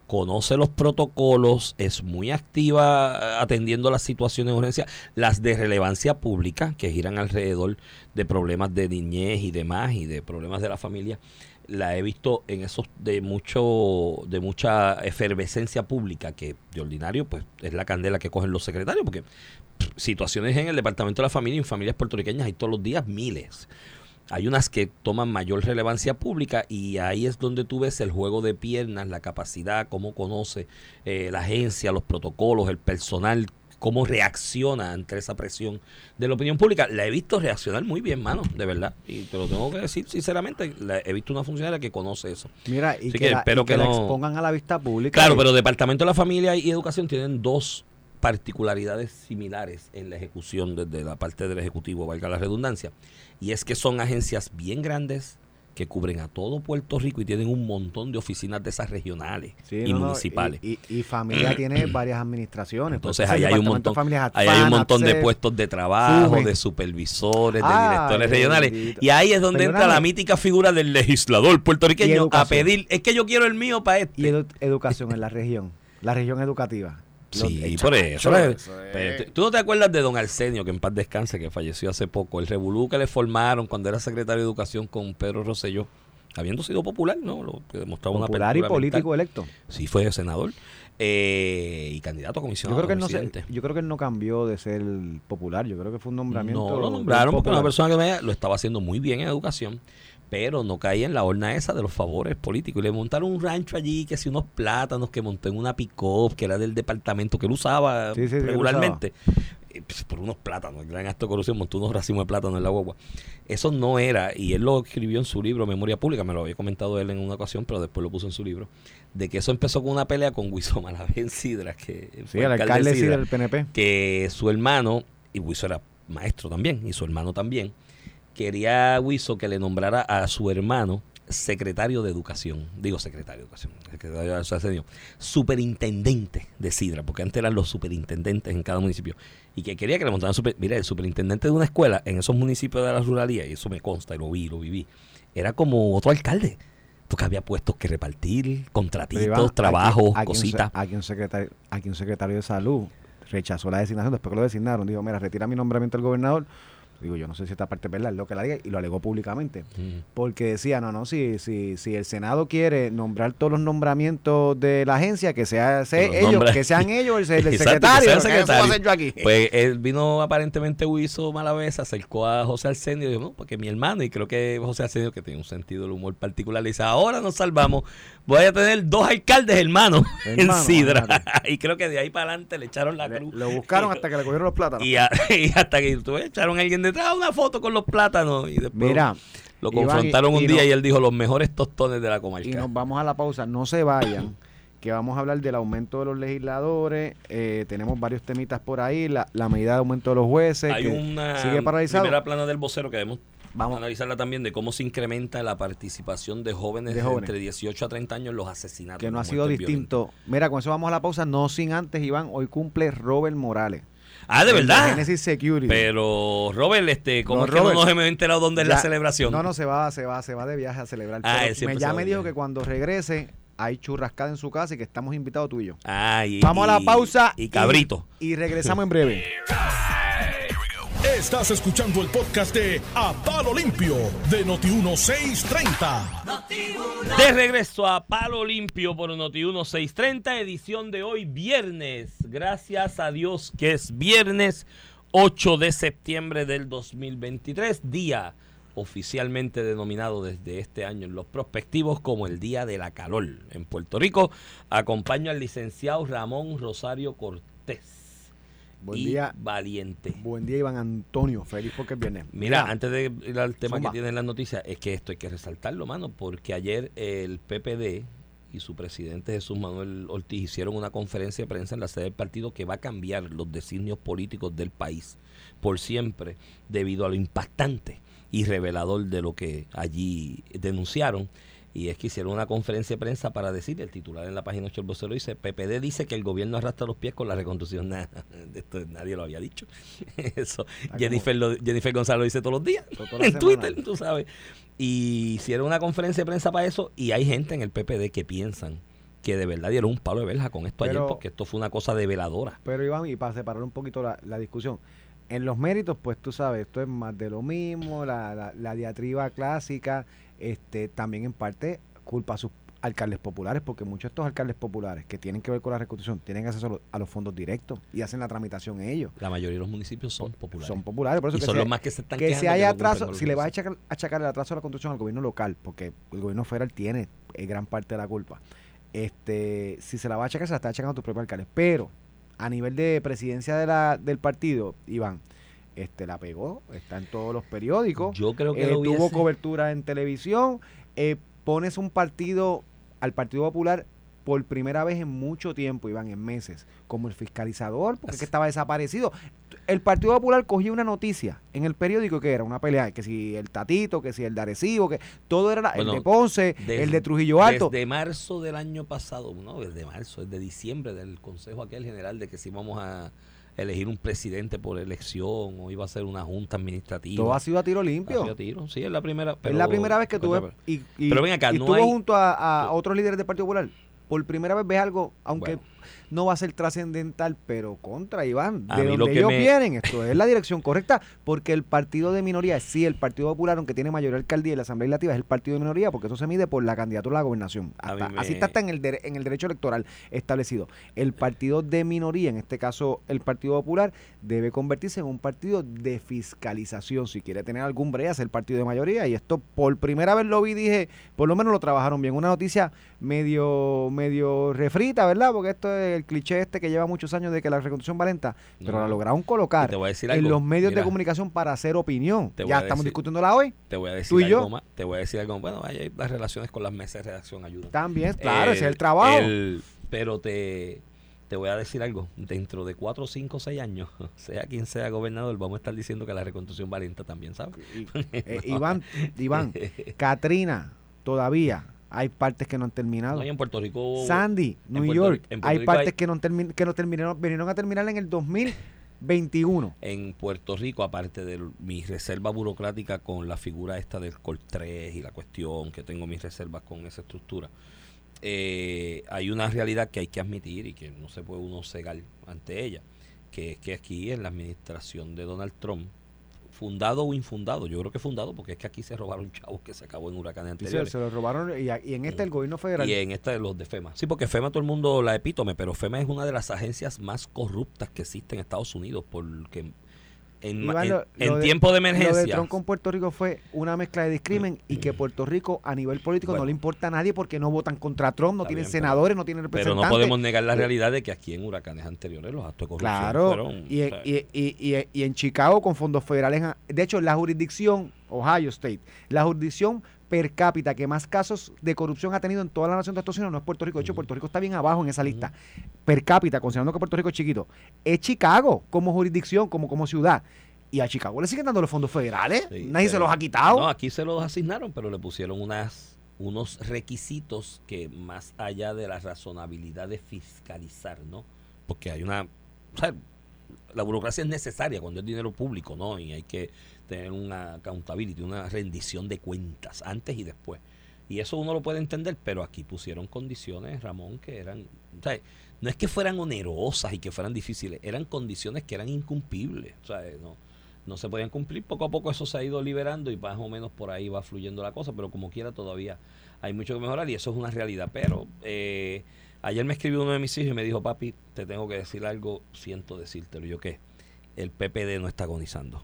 conoce los protocolos, es muy activa atendiendo las situaciones de urgencia, las de relevancia pública que giran alrededor de problemas de niñez y demás y de problemas de la familia la he visto en esos de mucho de mucha efervescencia pública que de ordinario pues es la candela que cogen los secretarios porque situaciones en el departamento de la familia y en familias puertorriqueñas hay todos los días miles. Hay unas que toman mayor relevancia pública y ahí es donde tú ves el juego de piernas, la capacidad, cómo conoce eh, la agencia, los protocolos, el personal, cómo reacciona ante esa presión de la opinión pública. La he visto reaccionar muy bien, mano, de verdad. Y te lo tengo que decir sinceramente, la- he visto una funcionaria que conoce eso. Mira, y Así que, que la, espero y que que la no- expongan a la vista pública. Claro, y- pero Departamento de la Familia y Educación tienen dos particularidades similares en la ejecución desde la parte del Ejecutivo, valga la redundancia. Y es que son agencias bien grandes que cubren a todo Puerto Rico y tienen un montón de oficinas de esas regionales Sí, y no, municipales. Y, y- y familia tiene varias administraciones. Entonces Pues, ahí el hay un montón, ahí hay un montón de puestos de trabajo, de supervisores, de Ay, directores regionales. bendito. Y ahí es donde entra la mítica figura del legislador puertorriqueño a pedir, es que yo quiero el mío para este. Y edu- educación en la región. La región educativa. Los- Sí, eh, por eso. eso es- Pero tú- ¿Tú no te acuerdas de don Arsenio, que en paz descanse, que falleció hace poco? El revolú que le formaron cuando era secretario de Educación con Pedro Rosselló, habiendo sido popular, ¿no? Lo que demostraba una popular y político mental. electo. Sí, fue senador eh, y candidato a Yo comisionado. creo, que él no se- yo creo que él no cambió de ser popular. Yo creo que fue un nombramiento. No lo nombraron porque una persona que me- lo estaba haciendo muy bien en educación, pero no caía en la horna esa de los favores políticos. Y le montaron un rancho allí, que si unos plátanos, que montó en una pick-up, que era del departamento que él usaba Sí, sí, sí, él regularmente. Pues, por unos plátanos, el gran acto de corrupción, montó unos racimos de plátano en la guagua. Eso no era, y él lo escribió en su libro Memoria Pública, me lo había comentado él en una ocasión, pero después lo puso en su libro, de que eso empezó con una pelea con Wiso Malavé Sidra, que Sí, fue el alcalde sí Sidra del PNP. que su hermano, y Wiso era maestro también, y su hermano también, quería Wiso que le nombrara a su hermano secretario de educación, digo secretario de educación, secretario de educación, superintendente de Sidra, porque antes eran los superintendentes en cada municipio, y que quería que le montaran, super, mira, el superintendente de una escuela en esos municipios de la ruralía, y eso me consta, y lo vi, lo viví, era como otro alcalde, porque había puestos que repartir, Iván, contratitos, aquí- trabajos, un cositas. Aquí un, secretario, aquí un secretario de salud rechazó la designación después que lo designaron. Dijo, mira, retira mi nombramiento del gobernador. Digo, yo no sé si esta parte es verdad, es lo que la diga, y lo alegó públicamente. Mm. Porque decía, no, no, si, si, si el Senado quiere nombrar todos los nombramientos de la agencia, que sea, sea los ellos, nombra- que sean ellos el, el Exacto, que secretario. sea el ¿qué eso voy a secretario. hacer yo aquí? Pues él vino aparentemente hizo mala vez, se acercó a José Arsenio y dijo, no, porque mi hermano, y creo que José Arsenio, que tiene un sentido del humor particular, le dice, ahora nos salvamos, voy a tener dos alcaldes hermanos en Sidra. y creo que de ahí para adelante le echaron la Le- cruz. lo buscaron hasta que le cogieron los plátanos. Y, a- y hasta que tú echaron a alguien detrás una foto con los plátanos y después Mira, lo confrontaron un y día no- y él dijo los mejores tostones de la comarca. Y nos vamos a la pausa. No se vayan, que vamos a hablar del aumento de los legisladores. eh, tenemos varios temitas por ahí. La, la medida de aumento de los jueces. Hay que una sigue paralizado. primera plana del vocero que debemos Vamos. analizarla también de cómo se incrementa la participación de jóvenes, De jóvenes. entre 18 a 30 años en los asesinatos. que no ha sido distinto. Mira, con eso vamos a la pausa. No sin antes, Iván. Hoy cumple Robert Morales. Ah, de verdad. Genesis Security. Pero, Robert, este, ¿cómo No, es que Robert, no nos hemos enterado dónde es la celebración? No, no, se va, se va, se va de viaje a celebrar. Ah, Pero me, ya me dijo que cuando regrese hay churrascada en su casa y que estamos invitados tú y yo. Ah, y- Vamos a la y- pausa. Y cabrito. Y, regresamos en breve. Estás escuchando el podcast de A Palo Limpio de Noti1630. De regreso a Palo Limpio por Noti 1630, edición de hoy, viernes. Gracias a Dios que es viernes 8 de septiembre del 2023, día oficialmente denominado desde este año en los prospectivos como el Día de la Calor en Puerto Rico. Acompaño al licenciado Ramón Rosario Cortés. Buen y día. Valiente. Buen día, Iván Antonio. Feliz porque es viernes. Mira, antes de ir al tema Zumba. que tiene en las noticias, es que esto hay que resaltarlo, mano, porque ayer el PPD y su presidente Jesús Manuel Ortiz hicieron una conferencia de prensa en la sede del partido que va a cambiar los designios políticos del país por siempre debido a lo impactante y revelador de lo que allí denunciaron. Y es que hicieron una conferencia de prensa para decir, el titular en la página 8 del vocero dice, PPD dice que el gobierno arrastra los pies con la reconstrucción. Nah, esto nadie lo había dicho. Eso, Jennifer, lo- Jennifer González lo dice todos los días en semana. Twitter, tú sabes. Y hicieron una conferencia de prensa para eso y hay gente en el PPD que piensan que de verdad dieron un palo de verja con esto ayer porque esto fue una cosa de veladora. Pero Iván, y para separar un poquito la, la discusión, en los méritos, pues tú sabes, esto es más de lo mismo, la, la, la diatriba clásica, este también en parte culpa a sus alcaldes populares, porque muchos de estos alcaldes populares que tienen que ver con la reconstrucción tienen acceso a los, a los fondos directos y hacen la tramitación ellos. La mayoría de los municipios son populares. Son populares, por eso y que son se- los más que se están que si hay atraso, si le va a achacar, achacar el atraso a la construcción al gobierno local, porque el gobierno federal tiene eh, gran parte de la culpa, este si se la va a achacar, se la está achacando a tu propio alcalde. Pero a nivel de presidencia de la, del partido, Iván, este la pegó, está en todos los periódicos, Yo creo que eh, lo tuvo cobertura en televisión, eh, pones un partido al Partido Popular por primera vez en mucho tiempo, Iván, en meses, como el fiscalizador, porque es que Así. estaba desaparecido. El Partido Popular cogía una noticia en el periódico que era una pelea, que si el Tatito, que si el de Arecibo, que todo era Bueno, el de Ponce, Desde- el de Trujillo Alto. Desde marzo del año pasado, no, desde marzo, desde diciembre del Consejo aquel general de que si íbamos a elegir un presidente por elección o iba a ser una junta administrativa. todo ha sido a tiro Ha limpio. sido a tiro. Sí, es la primera. es la primera vez que tuve pero- y, y- Pero ven acá, y no estuvo hay- junto a, a otros líderes del Partido Popular. Por primera vez ves algo, aunque Bueno. No va a ser trascendental, pero contra Iván, de lo donde que ellos me- vienen, esto es la dirección correcta, porque el partido de minoría, sí, el Partido Popular, aunque tiene mayoría alcaldía y la Asamblea Legislativa, es el partido de minoría, porque eso se mide por la candidatura a la gobernación. Hasta- me- Así está hasta en el, en el derecho electoral establecido. El partido de minoría, en este caso el Partido Popular, debe convertirse en un partido de fiscalización. Si quiere tener algún brea, es el partido de mayoría. Y esto por primera vez lo vi, dije, por lo menos lo trabajaron bien. Una noticia medio, medio refrita, ¿verdad? Porque esto es el cliché este que lleva muchos años de que la reconstrucción va lenta, pero No. la lograron colocar en algo. los medios de comunicación para hacer opinión. Te Ya estamos discutiéndola hoy. Te voy a decir tú y algo yo. más. Te voy a decir algo. Bueno, hay las relaciones con las mesas de redacción ayudan. También, claro, ese es El- el trabajo. el- pero te, te voy a decir algo. Dentro de 4, 5, 6 años, sea quien sea gobernador, vamos a estar diciendo que la reconstrucción va lenta también, ¿sabes? Y- eh, Iván, Iván, Katrina, todavía hay partes que no han terminado. No, y en Puerto Rico. Sandy, New Puerto York, hay partes hay- que no termin- que no terminaron, vinieron a terminar en el 21. En Puerto Rico, aparte de mi reserva burocrática con la figura esta del Col 3 y la cuestión que tengo mis reservas con esa estructura, eh, hay una realidad que hay que admitir y que no se puede uno cegar ante ella, que es que aquí en la administración de Donald Trump, fundado o infundado, yo creo que fundado porque es que aquí se robaron chavos que se acabó en huracanes Sí, anteriores. se lo robaron y, y en este el gobierno federal. Y en esta de los de FEMA. Sí, porque FEMA todo el mundo la epítome, pero FEMA es una de las agencias más corruptas que existen en Estados Unidos, porque en, Iván, en- lo- en lo de- tiempo de Lo de emergencia... Trump con Puerto Rico fue una mezcla de discrimen y que Puerto Rico a nivel político Bueno. no le importa a nadie porque no votan contra Trump, no tienen bien, pero- senadores, no tienen Pero representantes. no podemos negar la realidad de que aquí en huracanes anteriores los actos de corrupción Claro, fueron... y, o sea, y- y- y- y en Chicago con fondos federales, de hecho la jurisdicción, Ohio State, la jurisdicción per cápita que más casos de corrupción ha tenido en toda la nación de Estados Unidos no es Puerto Rico, de hecho. Puerto Rico está bien abajo en esa lista, per cápita, considerando que Puerto Rico es chiquito, es Chicago como jurisdicción, como, como ciudad, y a Chicago le siguen dando los fondos federales, sí, nadie se los ha quitado. No, aquí se los asignaron, pero le pusieron unas unos requisitos que más allá de la razonabilidad de fiscalizar, ¿no? Porque hay una... o sea, la burocracia es necesaria cuando es dinero público, ¿no? Y hay que tener una accountability, una rendición de cuentas antes y después. Y eso uno lo puede entender, pero aquí pusieron condiciones, Ramón, que eran... o sea, no es que fueran onerosas y que fueran difíciles, eran condiciones que eran incumplibles. O sea, no, no se podían cumplir. Poco a poco eso se ha ido liberando y más o menos por ahí va fluyendo la cosa, pero como quiera todavía hay mucho que mejorar y eso es una realidad. Pero eh, ayer me escribió uno de mis hijos y me dijo, papi, te tengo que decir algo, siento decírtelo. Yo qué, el PPD no está agonizando.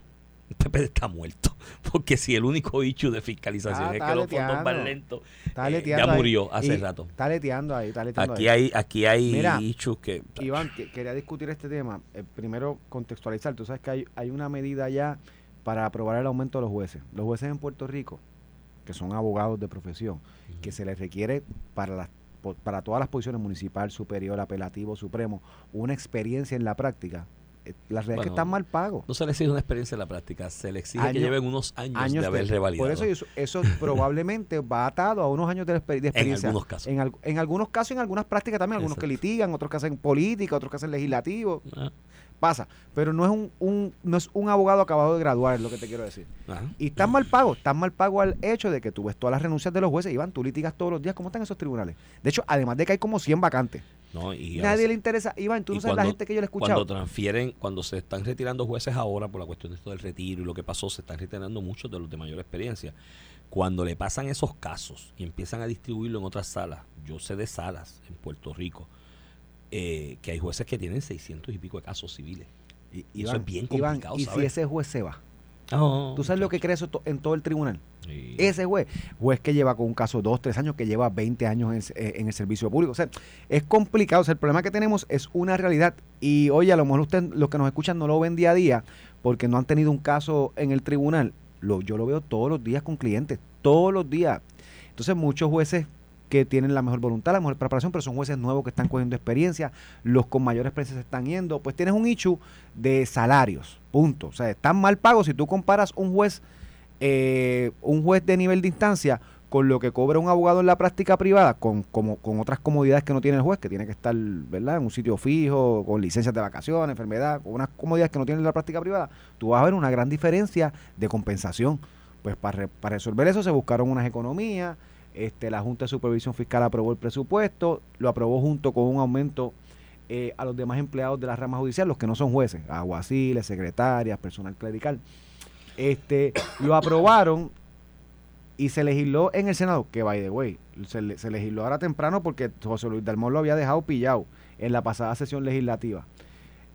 El PPD está muerto. Porque si el único issue de fiscalización Ah, es que los fondos van lentos, eh, ya ahí. murió hace Y rato. Está leteando ahí, está leteando Aquí ahí. hay, aquí hay Mira, issues que... Iván, que- quería discutir este tema. Eh, primero, contextualizar. Tú sabes que hay, hay una medida ya para aprobar el aumento de los jueces. Los jueces en Puerto Rico, que son abogados de profesión, que se les requiere para las para todas las posiciones municipal, superior, apelativo, supremo, una experiencia en la práctica. eh, La realidad es que están mal pagos. No se le exige una experiencia en la práctica, se le exige que lleven unos años, de haber revalidado. Por eso eso, eso probablemente va atado a unos años de, exper- de experiencia. algunos casos. En, al- en algunos casos, en algunas prácticas también, algunos que litigan, otros que hacen política, otros que hacen legislativo. Ah, Pasa. Pero no es un, un- no es un abogado acabado de graduar, es lo que te quiero decir. ajá. Y están mal pagos, están mal pago al hecho de que tú ves todas las renuncias de los jueces, Iván, tú litigas todos los días, ¿cómo están esos tribunales? De hecho, además de que hay como 100 vacantes. No, y a Nadie veces- le interesa, Iván, tú no sabes la cuando- gente que yo le he Cuando escuchado. transfieren, cuando se están retirando jueces ahora por la cuestión de esto del retiro y lo que pasó, se están retirando muchos de los de mayor experiencia. Cuando le pasan esos casos y empiezan a distribuirlo en otras salas, yo sé de salas en Puerto Rico, eh, que hay jueces que tienen 600 y pico de casos civiles. Y- eso es bien Iván, complicado, y si ese juez se va, ¿tú sabes lo que cree eso to- en todo el tribunal? Sí. Ese juez, juez que lleva con un caso dos, tres años, que lleva 20 años en, el- eh, en el servicio público. O sea, es complicado. O sea, el problema que tenemos es una realidad. Y oye, a lo mejor usted, los que nos escuchan no lo ven día a día porque no han tenido un caso en el tribunal. Lo, yo lo veo todos los días con clientes, todos los días. Entonces, muchos jueces que tienen la mejor voluntad, la mejor preparación, pero son jueces nuevos que están cogiendo experiencia, los con mayor experiencia se están yendo, pues tienes un issue de salarios, punto. O sea, están mal pagos si tú comparas un juez eh, un juez de nivel de instancia con lo que cobra un abogado en la práctica privada, con, como, con otras comodidades que no tiene el juez, que tiene que estar ¿verdad? en un sitio fijo, con licencias de vacaciones, enfermedad, con unas comodidades que no tiene en la práctica privada, tú vas a ver una gran diferencia de compensación. Pues para, para resolver eso se buscaron unas economías, este, la Junta de Supervisión Fiscal aprobó el presupuesto, lo aprobó junto con un aumento eh, a los demás empleados de la rama judicial, los que no son jueces, aguaciles, secretarias, personal clerical. Este, lo aprobaron y se legisló en el Senado, que by the way, se, se legisló ahora temprano porque José Luis Dalmón lo había dejado pillado en la pasada sesión legislativa.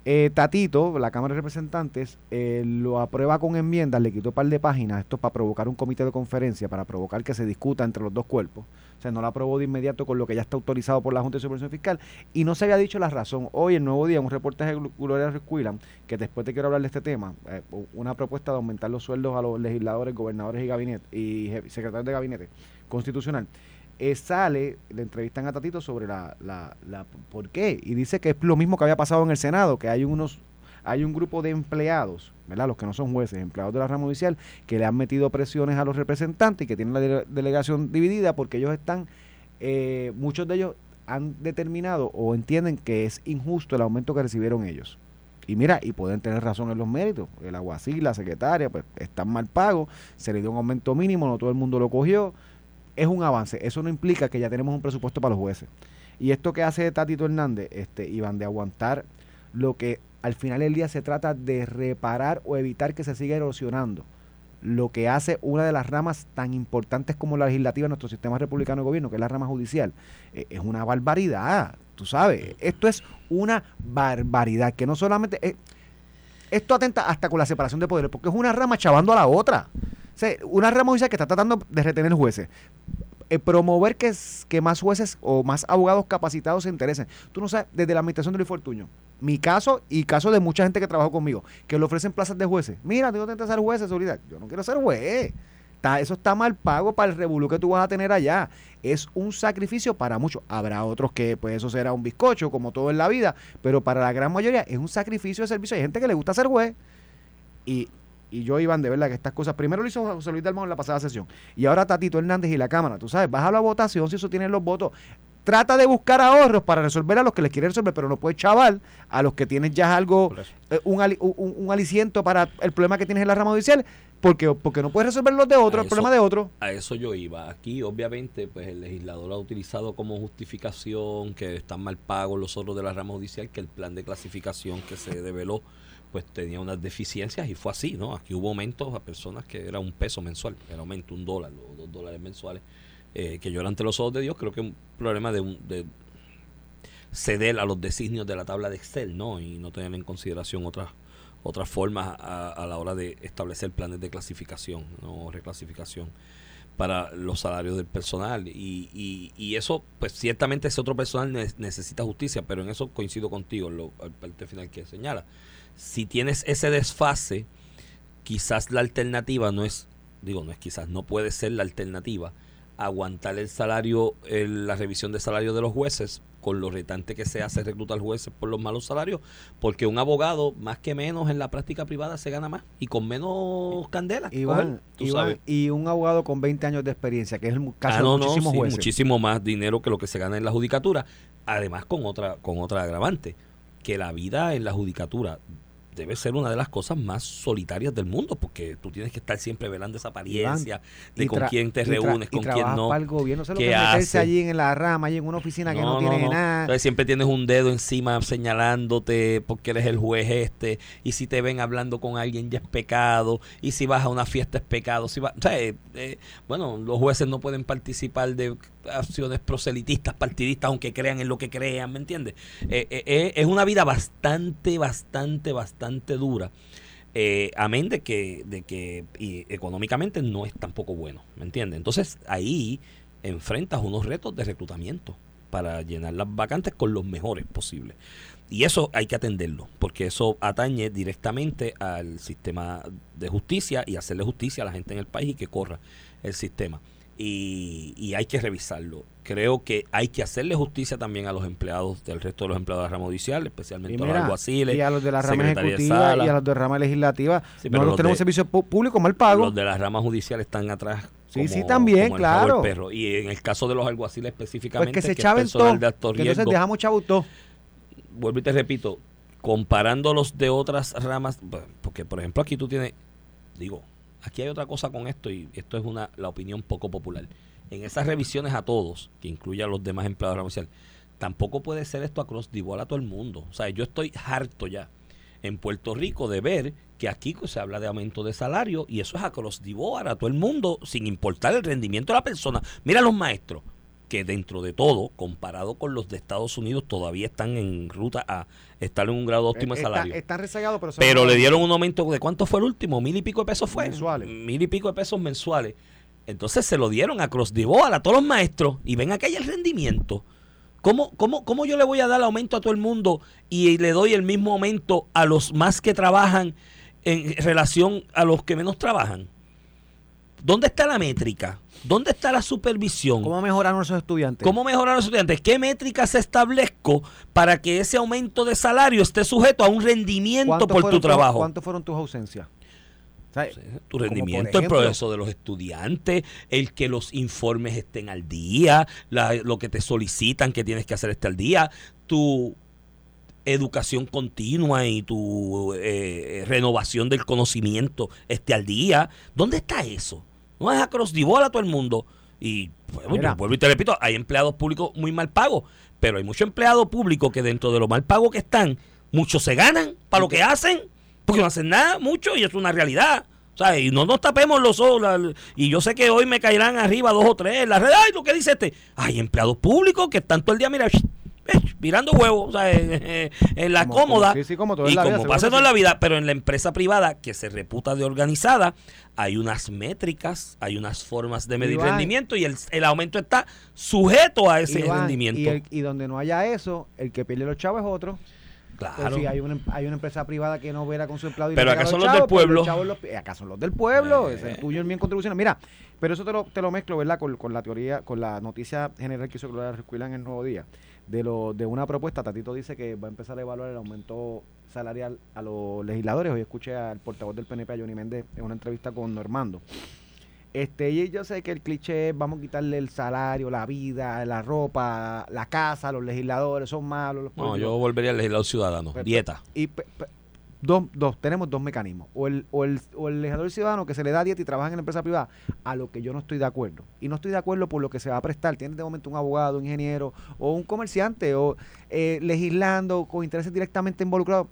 Eh, Tatito, la Cámara de Representantes, eh, lo aprueba con enmiendas, le quitó un par de páginas, esto para provocar un comité de conferencia, para provocar que se discuta entre los dos cuerpos. O sea, no lo aprobó de inmediato con lo que ya está autorizado por la Junta de Supervisión Fiscal y no se había dicho la razón. Hoy, el nuevo día, un reportaje de Gloria Recuilan, que después te quiero hablar de este tema, eh, una propuesta de aumentar los sueldos a los legisladores, gobernadores y gabinete y secretarios de gabinete constitucional. Eh, sale, le entrevistan a Tatito sobre la, la, la por qué y dice que es lo mismo que había pasado en el Senado, que hay unos hay un grupo de empleados, ¿verdad? Los que no son jueces, empleados de la rama judicial, que le han metido presiones a los representantes y que tienen la dele- delegación dividida porque ellos están, eh, muchos de ellos han determinado o entienden que es injusto el aumento que recibieron ellos. Y mira, y pueden tener razón en los méritos. El aguacil, la secretaria, pues están mal pagos, se le dio un aumento mínimo, no todo el mundo lo cogió. Es un avance. Eso no implica que ya tenemos un presupuesto para los jueces. Y esto que hace Tatito Hernández, este, Iván, de aguantar lo que al final del día se trata de reparar o evitar que se siga erosionando lo que hace una de las ramas tan importantes como la legislativa en nuestro sistema republicano de gobierno, que es la rama judicial, eh, es una barbaridad, tú sabes, esto es una barbaridad, que no solamente... Eh, esto atenta hasta con la separación de poderes, porque es una rama chavando a la otra. O una rama judicial que está tratando de retener jueces. Eh, promover que, que más jueces o más abogados capacitados se interesen. Tú no sabes, desde la administración de Luis Fortuño, mi caso y caso de mucha gente que trabajó conmigo, que le ofrecen plazas de jueces. Mira, tú no intentas ser juez de seguridad. Yo no quiero ser juez. eso está mal pago para el revolú que tú vas a tener allá. Es un sacrificio para muchos. Habrá otros que, pues, eso será un bizcocho, como todo en la vida, pero para la gran mayoría es un sacrificio de servicio. Hay gente que le gusta ser juez. Y y yo, Iván, de verdad que estas cosas, primero lo hizo José Luis Dalmau en la pasada sesión, y ahora Tatito Hernández y la Cámara, tú sabes, baja la votación si eso tiene los votos. Trata de buscar ahorros para resolver a los que les quieren resolver, pero no puedes chaval a los que tienen ya algo, eh, un, un, aliciento para el problema que tienes en la rama judicial, porque, porque no puedes resolver los de otro, el problema de otro. A eso yo iba. Aquí, obviamente, pues el legislador ha utilizado como justificación que están mal pagos los otros de la rama judicial, que el plan de clasificación que se develó pues tenía unas deficiencias y fue así, ¿no? Aquí hubo aumentos a personas que era un peso mensual, era aumento un dólar o dos dólares mensuales, eh, que yo ante los ojos de Dios creo que un problema de, de ceder a los designios de la tabla de Excel, ¿no? Y no tener en consideración otras otras formas a, la hora de establecer planes de clasificación, ¿no? reclasificación para los salarios del personal. Y, y, y, eso, pues ciertamente ese otro personal necesita justicia, pero en eso coincido contigo, en lo, al parte final que señala si tienes ese desfase, quizás la alternativa no es, digo, no es quizás, no puede ser la alternativa aguantar el salario, la revisión de salario de los jueces con lo retante que se hace reclutar jueces por los malos salarios, porque un abogado, más que menos en la práctica privada, se gana más y con menos candela. Iván, y un abogado con 20 años de experiencia, que es el caso ah, de muchísimos jueces. Muchísimo más dinero que lo que se gana en la judicatura, además con otra, con otra agravante, que la vida en la judicatura debe ser una de las cosas más solitarias del mundo, porque tú tienes que estar siempre velando esa apariencia de con quién te reúnes, con quién no. Para el gobierno, se lo que meterse allí en la rama, allí en una oficina que no, tiene nada. Entonces siempre tienes un dedo encima señalándote porque eres el juez este, y si te ven hablando con alguien ya es pecado, y si vas a una fiesta es pecado. Si va, o sea, eh, eh, bueno, los jueces no pueden participar de acciones proselitistas, partidistas, aunque crean en lo que crean, ¿me entiendes? Eh, eh, eh, es una vida bastante, bastante, bastante dura. amén de que, de que económicamente no es tampoco bueno, ¿me entiendes? Entonces ahí enfrentas unos retos de reclutamiento para llenar las vacantes con los mejores posibles. Y eso hay que atenderlo, porque eso atañe directamente al sistema de justicia y hacerle justicia a la gente en el país y que corra el sistema y, hay que revisarlo. Creo que hay que hacerle justicia también a los empleados del resto de los empleados de la rama judicial, especialmente a los alguaciles. Y a los de la rama ejecutiva y a los de la rama legislativa. Nosotros tenemos servicio público mal pago. Los de la rama judicial están atrás. Sí, sí, también, claro. Y en el caso de los alguaciles específicamente, pues que se chaven todo, de alto que entonces dejamos chavos todo. Vuelvo y te repito, comparándolos de otras ramas, porque por ejemplo aquí tú tienes, digo, aquí hay otra cosa con esto y esto es una la opinión poco popular. En esas revisiones a todos, que incluye a los demás empleados de la tampoco puede ser esto the board a todo el mundo. O sea, yo estoy harto ya en Puerto Rico de ver que aquí se habla de aumento de salario y eso es the board a todo el mundo sin importar el rendimiento de la persona. Mira los maestros que dentro de todo, comparado con los de Estados Unidos, todavía están en ruta a estar en un grado óptimo de salario. están rezagados, pero... Pero le dieron un aumento de cuánto fue el último, mil y pico de pesos fue. Mensuales. Mil y pico de pesos mensuales. Entonces se lo dieron a Cross a todos los maestros y ven aquí hay el rendimiento. ¿Cómo, cómo, ¿Cómo yo le voy a dar aumento a todo el mundo y le doy el mismo aumento a los más que trabajan en relación a los que menos trabajan? ¿Dónde está la métrica? ¿Dónde está la supervisión? ¿Cómo mejorar nuestros estudiantes? ¿Cómo mejorar a los estudiantes? ¿Qué métricas establezco para que ese aumento de salario esté sujeto a un rendimiento por tu trabajo? ¿Cuánto fueron tus ausencias? tu rendimiento, el progreso de los estudiantes, el que los informes estén al día, lo que te solicitan que tienes que hacer esté al día, tu educación continua y tu eh, renovación del conocimiento esté al día. ¿Dónde está eso? No es across the board a todo el mundo. Y pues, yo vuelvo y te repito, hay empleados públicos muy mal pagos, pero hay muchos empleados públicos que dentro de lo mal pagos que están, muchos se ganan para lo que hacen, porque no hacen nada, mucho, y es una realidad. O sea, y no nos tapemos los ojos. la- y yo sé que hoy me caerán arriba dos o tres en la red. Ay, lo que dice este. Hay empleados públicos que están todo el día, mira, mirando huevos, o sea, en, la Como- cómoda. como- sí, sí, como todo en y la vida, como seguro pasa todo en la vida, pero en la empresa privada que se reputa de organizada, hay unas métricas, hay unas formas de medir Iván. rendimiento y el, el aumento está sujeto a ese Iván, rendimiento. Y, el- y donde no haya eso, el que pierde los chavos es otro. Pues claro. si hay una, hay una empresa privada que no verá con su empleado y Pero acá son los los del chavos, pues pueblo. chavos los- acá son los del pueblo, Eh. es el tuyo, el mío en contribuciones. Mira, pero eso te lo, te lo mezclo, ¿verdad? Con, con la teoría, con la noticia general que hizo Gloria Recuila en el Nuevo Día. De, lo, de una propuesta, Tatito dice que va a empezar a evaluar el aumento salarial a los legisladores. Hoy escuché al portavoz del PNP, a Johnny Méndez, en una entrevista con Normando. Este, y yo sé que el cliché es vamos a quitarle el salario, la vida, la ropa, la casa, los legisladores son malos. Los No, políticos. yo volvería al legislador ciudadano. Pero- Dieta. Y pe- pe- dos, dos, tenemos dos mecanismos. O el, o, el, o el legislador ciudadano que se le da dieta y trabaja en la empresa privada, a lo que yo no estoy de acuerdo. Y no estoy de acuerdo por lo que se va a prestar. Tienes de momento un abogado, un ingeniero o un comerciante o eh, legislando con intereses directamente involucrados.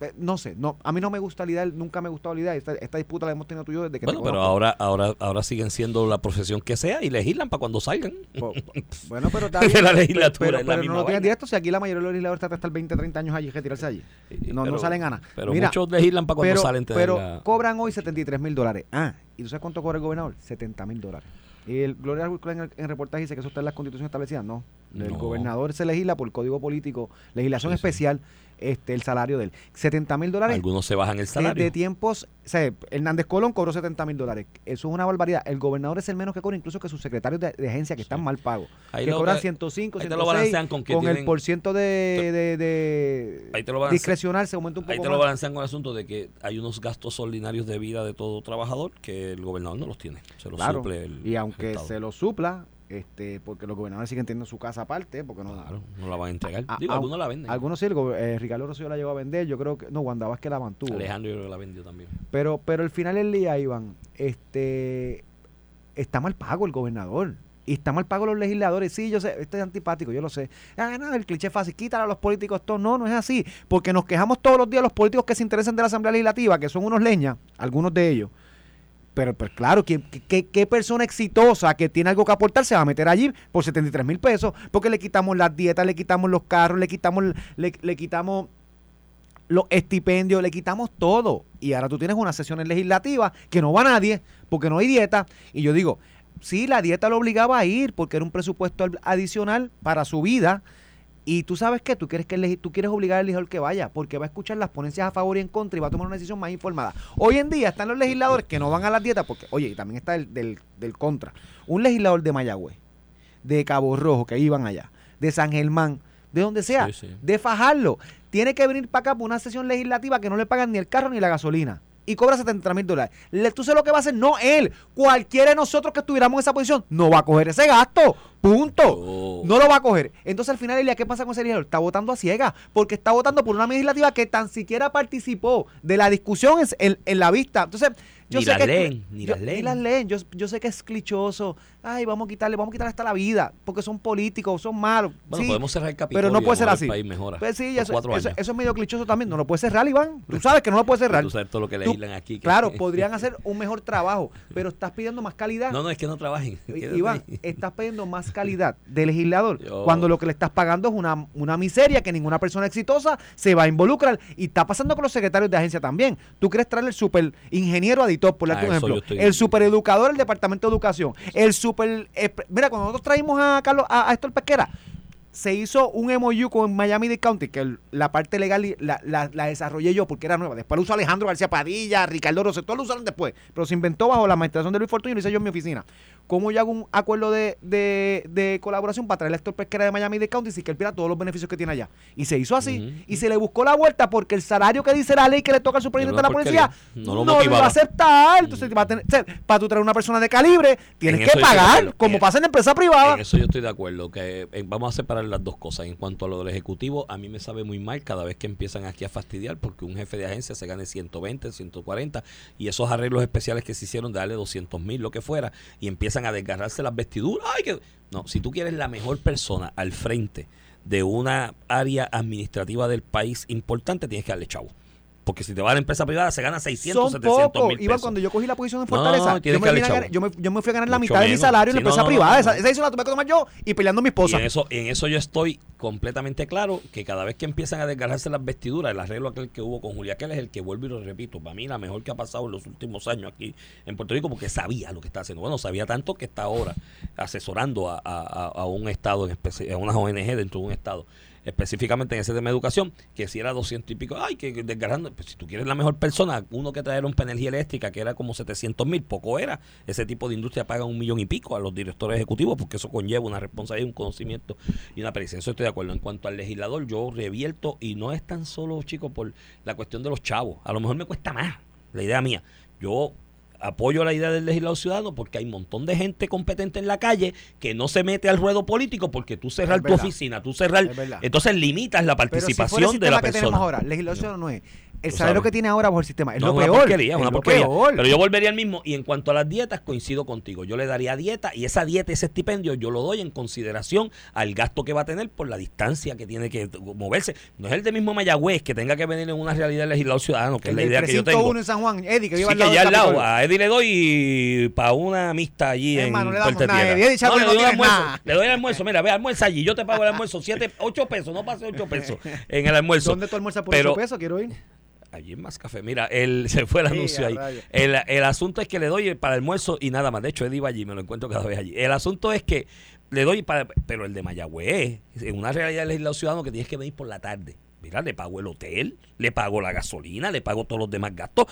Eh, No sé, no, a mí no me gusta la idea, nunca me gustó la idea. Esta, esta disputa la hemos tenido tú y yo desde que te Bueno, pero conozco. ahora, ahora, ahora siguen siendo la profesión que sea y legislan para cuando salgan. Bueno, pero está De la pero- legislatura, Pero, pero misma no lo tienes vaina. directo si aquí la mayoría de los legisladores tratan de estar 20, 30 años allí retirarse allí. No, no Pero- salen ganas. Pero Mira, muchos legislan para cuando pero, salen. te pero la- cobran hoy 73 mil dólares. Ah, ¿y tú sabes cuánto cobra el gobernador? 70 mil dólares. Y el Gloria en el, en el reportaje dice que eso está en la constitución establecida. No. El No. gobernador se legisla por código político, legislación Sí, sí. especial, este el salario de él. 70 mil dólares Algunos se bajan el salario. tiempos, o sea, Hernández Colón cobró 70 mil dólares. Eso es una barbaridad. El gobernador es el menos que cobra, incluso que sus secretarios de, de agencia que están mal pagos. Ahí que lo- cobran ahí- 105, ahí te lo 106, balancean con que el tienen- por ciento de, de, de Ahí te lo balancean. discrecional se aumenta un poco Ahí te lo balancean con el asunto de que hay unos gastos ordinarios de vida de todo trabajador que el gobernador no los tiene. Se los Claro, suple el y aunque se lo supla, este, porque los gobernadores siguen teniendo su casa aparte, porque no. Claro, no la van a entregar. A- Digo, a- algunos la venden. Algunos sí, el eh, Ricardo Rosselló la llegó a vender, yo creo que, no, Wanda Vázquez la mantuvo. Alejandro yo creo que la vendió también. Pero, pero al final del día, Iván, este, está mal pago el gobernador. Y está mal pago los legisladores. Sí, yo sé, esto es antipático, yo lo sé. Ah, no, el cliché fácil, quítale a los políticos todo. No, no es así. Porque nos quejamos todos los días los políticos que se interesan de la Asamblea Legislativa, que son unos leñas, algunos de ellos. Pero, claro, ¿qué, qué, persona exitosa que tiene algo que aportar se va a meter allí por 73 mil pesos? Porque le quitamos las dietas, le quitamos los carros, le quitamos, le, le quitamos los estipendios, le quitamos todo. Y ahora tú tienes unas sesiones legislativas que no va nadie, porque no hay dieta. Y yo digo, sí, la dieta lo obligaba a ir, porque era un presupuesto al- adicional para su vida. Y tú sabes que tú quieres que el tú quieres obligar al legislador que vaya, porque va a escuchar las ponencias a favor y en contra y va a tomar una decisión más informada. Hoy en día están los legisladores que no van a las dietas, porque, oye, y también está el del, del contra. Un legislador de Mayagüez, de Cabo Rojo, que iban allá, de San Germán, de donde sea, Sí, sí. de fajarlo, tiene que venir para acá por una sesión legislativa que no le pagan ni el carro ni la gasolina. Y cobra 70 mil dólares. Le- ¿Tú sabes lo que va a hacer? No él. Cualquiera de nosotros que estuviéramos en esa posición no va a coger ese gasto. Punto. Oh. No lo va a coger. Entonces al final del día, ¿qué pasa con ese legislador? Está votando a ciegas. Porque está votando por una legislativa que tan siquiera participó de la discusión en, en- en la vista. Entonces, yo Ni sé las que leen, ni yo- las leen. Ni las leen. Yo, yo sé que es clichoso. Ay, vamos a quitarle, vamos a quitarle hasta la vida. Porque son políticos, son malos. Bueno, Sí, podemos cerrar el capítulo. pero no puede ser así. El país mejora. Pues sí, eso, cuatro eso- años. eso es medio clichoso también. No lo puede cerrar, Iván. Tú sabes que no lo puede cerrar. Tú sabes todo lo que legislan aquí. que- Claro, podrían hacer un mejor trabajo, pero estás pidiendo más calidad. No, no, es que no trabajen. Quédate Iván, ahí. estás pidiendo más calidad de legislador cuando lo que le estás pagando es una, una miseria que ninguna persona exitosa se va a involucrar. Y está pasando con los secretarios de agencia también. Tú quieres traer el super ingeniero editor, por darte Ah, un ejemplo. estoy- El super educador del Departamento de Educación. El super. espe- Mira, cuando nosotros traímos a Carlos, a, a Héctor Pesquera, se hizo un MOU con Miami-Dade County, que la parte legal la- la desarrollé yo porque era nueva. Después lo usó Alejandro García Padilla, Ricardo Rosé, todos lo usaron después. Pero se inventó bajo la administración de Luis Fortuño y lo hice yo en mi oficina. ¿Cómo yo hago un acuerdo de, de, de colaboración para traer al actor pesquera de Miami de County y que él pierda todos los beneficios que tiene allá? Y se hizo así. Y se le buscó la vuelta porque el salario que dice la ley que le toca al superintendente de Era la policía. No lo lo iba motivaba. a aceptar. Entonces, va a tener, o sea, para tú traer una persona de calibre, tienes En que de pagar, como En- pasa en la empresa privada. En eso yo estoy de acuerdo, que eh, vamos a separar las dos cosas. En cuanto a lo del Ejecutivo, a mí me sabe muy mal cada vez que empiezan aquí a fastidiar porque un jefe de agencia se gane 120, 140 y esos arreglos especiales que se hicieron de darle 200 mil, lo que fuera, y empiezan a desgarrarse las vestiduras. ¡Ay, que... No, si tú quieres la mejor persona al frente de una área administrativa del país importante, tienes que darle chavo. Porque si te va a la empresa privada, se gana 600, Son 700 pocos. mil pesos. cuando yo cogí la posición en Fortaleza, yo, me darle vine a chavo. ganar- yo, me, yo me fui a ganar la mitad de mi salario en la empresa no, no, privada. esa, esa la tuve que tomar yo y peleando a mi Y esposa. en eso, en eso yo estoy completamente claro que cada vez que empiezan a desgarrarse las vestiduras, el arreglo aquel que hubo con Julia Keller es el que vuelvo y lo repito, para mí la mejor que ha pasado en los últimos años aquí en Puerto Rico porque sabía lo que está haciendo. Bueno, sabía tanto que está ahora asesorando a, a- a- a un estado, en especi- a una ONG dentro de un estado específicamente en ese tema de educación, que si era 200 y pico, ay, que desgarrando, pues si tú quieres la mejor persona, uno que trajeron para energía eléctrica, que era como 700 mil, poco era, ese tipo de industria paga un millón y pico a los directores ejecutivos, porque eso conlleva una responsabilidad, un conocimiento y una presencia. Eso estoy de acuerdo. En cuanto al legislador, yo revierto, y no es tan solo, chicos, por la cuestión de los chavos, a lo mejor me cuesta más, la idea mía. Yo apoyo la idea del legislador ciudadano porque hay un montón de gente competente en la calle que no se mete al ruedo político porque tú cerrar Es tu verdad. oficina, tú cerrar, entonces limitas la Pero si fuera el participación de la que persona. ahora, legislación no, es. El Tú salario sabes. que tiene ahora bajo el sistema es No, lo una peor. porquería, es una lo porquería. peor. Pero yo volvería al mismo. Y en cuanto a las dietas, coincido contigo. Yo le daría dieta y esa dieta, ese estipendio, yo lo doy en consideración al gasto que va a tener por la distancia que tiene que moverse. No es el de mismo Mayagüez que tenga que venir en una realidad del legislador ciudadano, que es la El idea que yo tengo. 301 en San Juan, Eddie, que vive Sí, al que lado ya del al lado, a Eddie le doy para una amistad allí Es en más, no le damos nada. Eddie, chaval, le no doy el tienes almuerzo, nada. le doy el almuerzo, mira, ve, almuerza allí, yo te pago el almuerzo, siete, ocho pesos, no pase ocho pesos en el almuerzo. ¿Dónde tú almuerzas por Pero- 8 pesos? Quiero ir. Allí en Más Café. Mira, él, se fue el Sí, anuncio ahí. El, el asunto es que le doy para almuerzo y nada más. De hecho, Eddie iba allí, me lo encuentro cada vez allí. El asunto es que le doy para. Pero el de Mayagüez, en una realidad legislación ciudadano que tienes que venir por la tarde. Mira, le pago el hotel, le pago la gasolina, le pago todos los demás gastos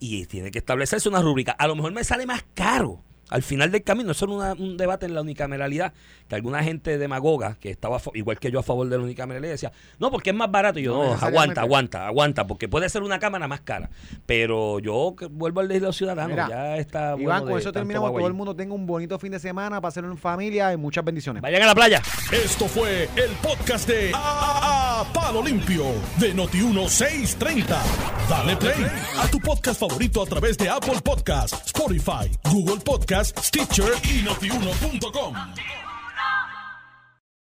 y tiene que establecerse una rúbrica. A lo mejor me sale más caro. Al final del camino, eso era una- un debate en la unicameralidad, que alguna gente demagoga, que estaba igual que yo a favor de la unicameralidad, decía, no, porque es más barato. Y yo, No aguanta, aguanta, aguanta, porque puede ser una cámara más cara. Pero yo que vuelvo al legislador ciudadano, Mira, ya está bueno Iván, con de eso terminamos. Todo el mundo tenga un bonito fin de semana para hacerlo en familia y muchas bendiciones. Vayan a la playa. Esto fue el podcast de A, A- Palo Limpio de Noti1630. Dale play a tu podcast favorito a través de Apple Podcasts, Spotify, Google Podcasts, Stitcher y notiuno.com.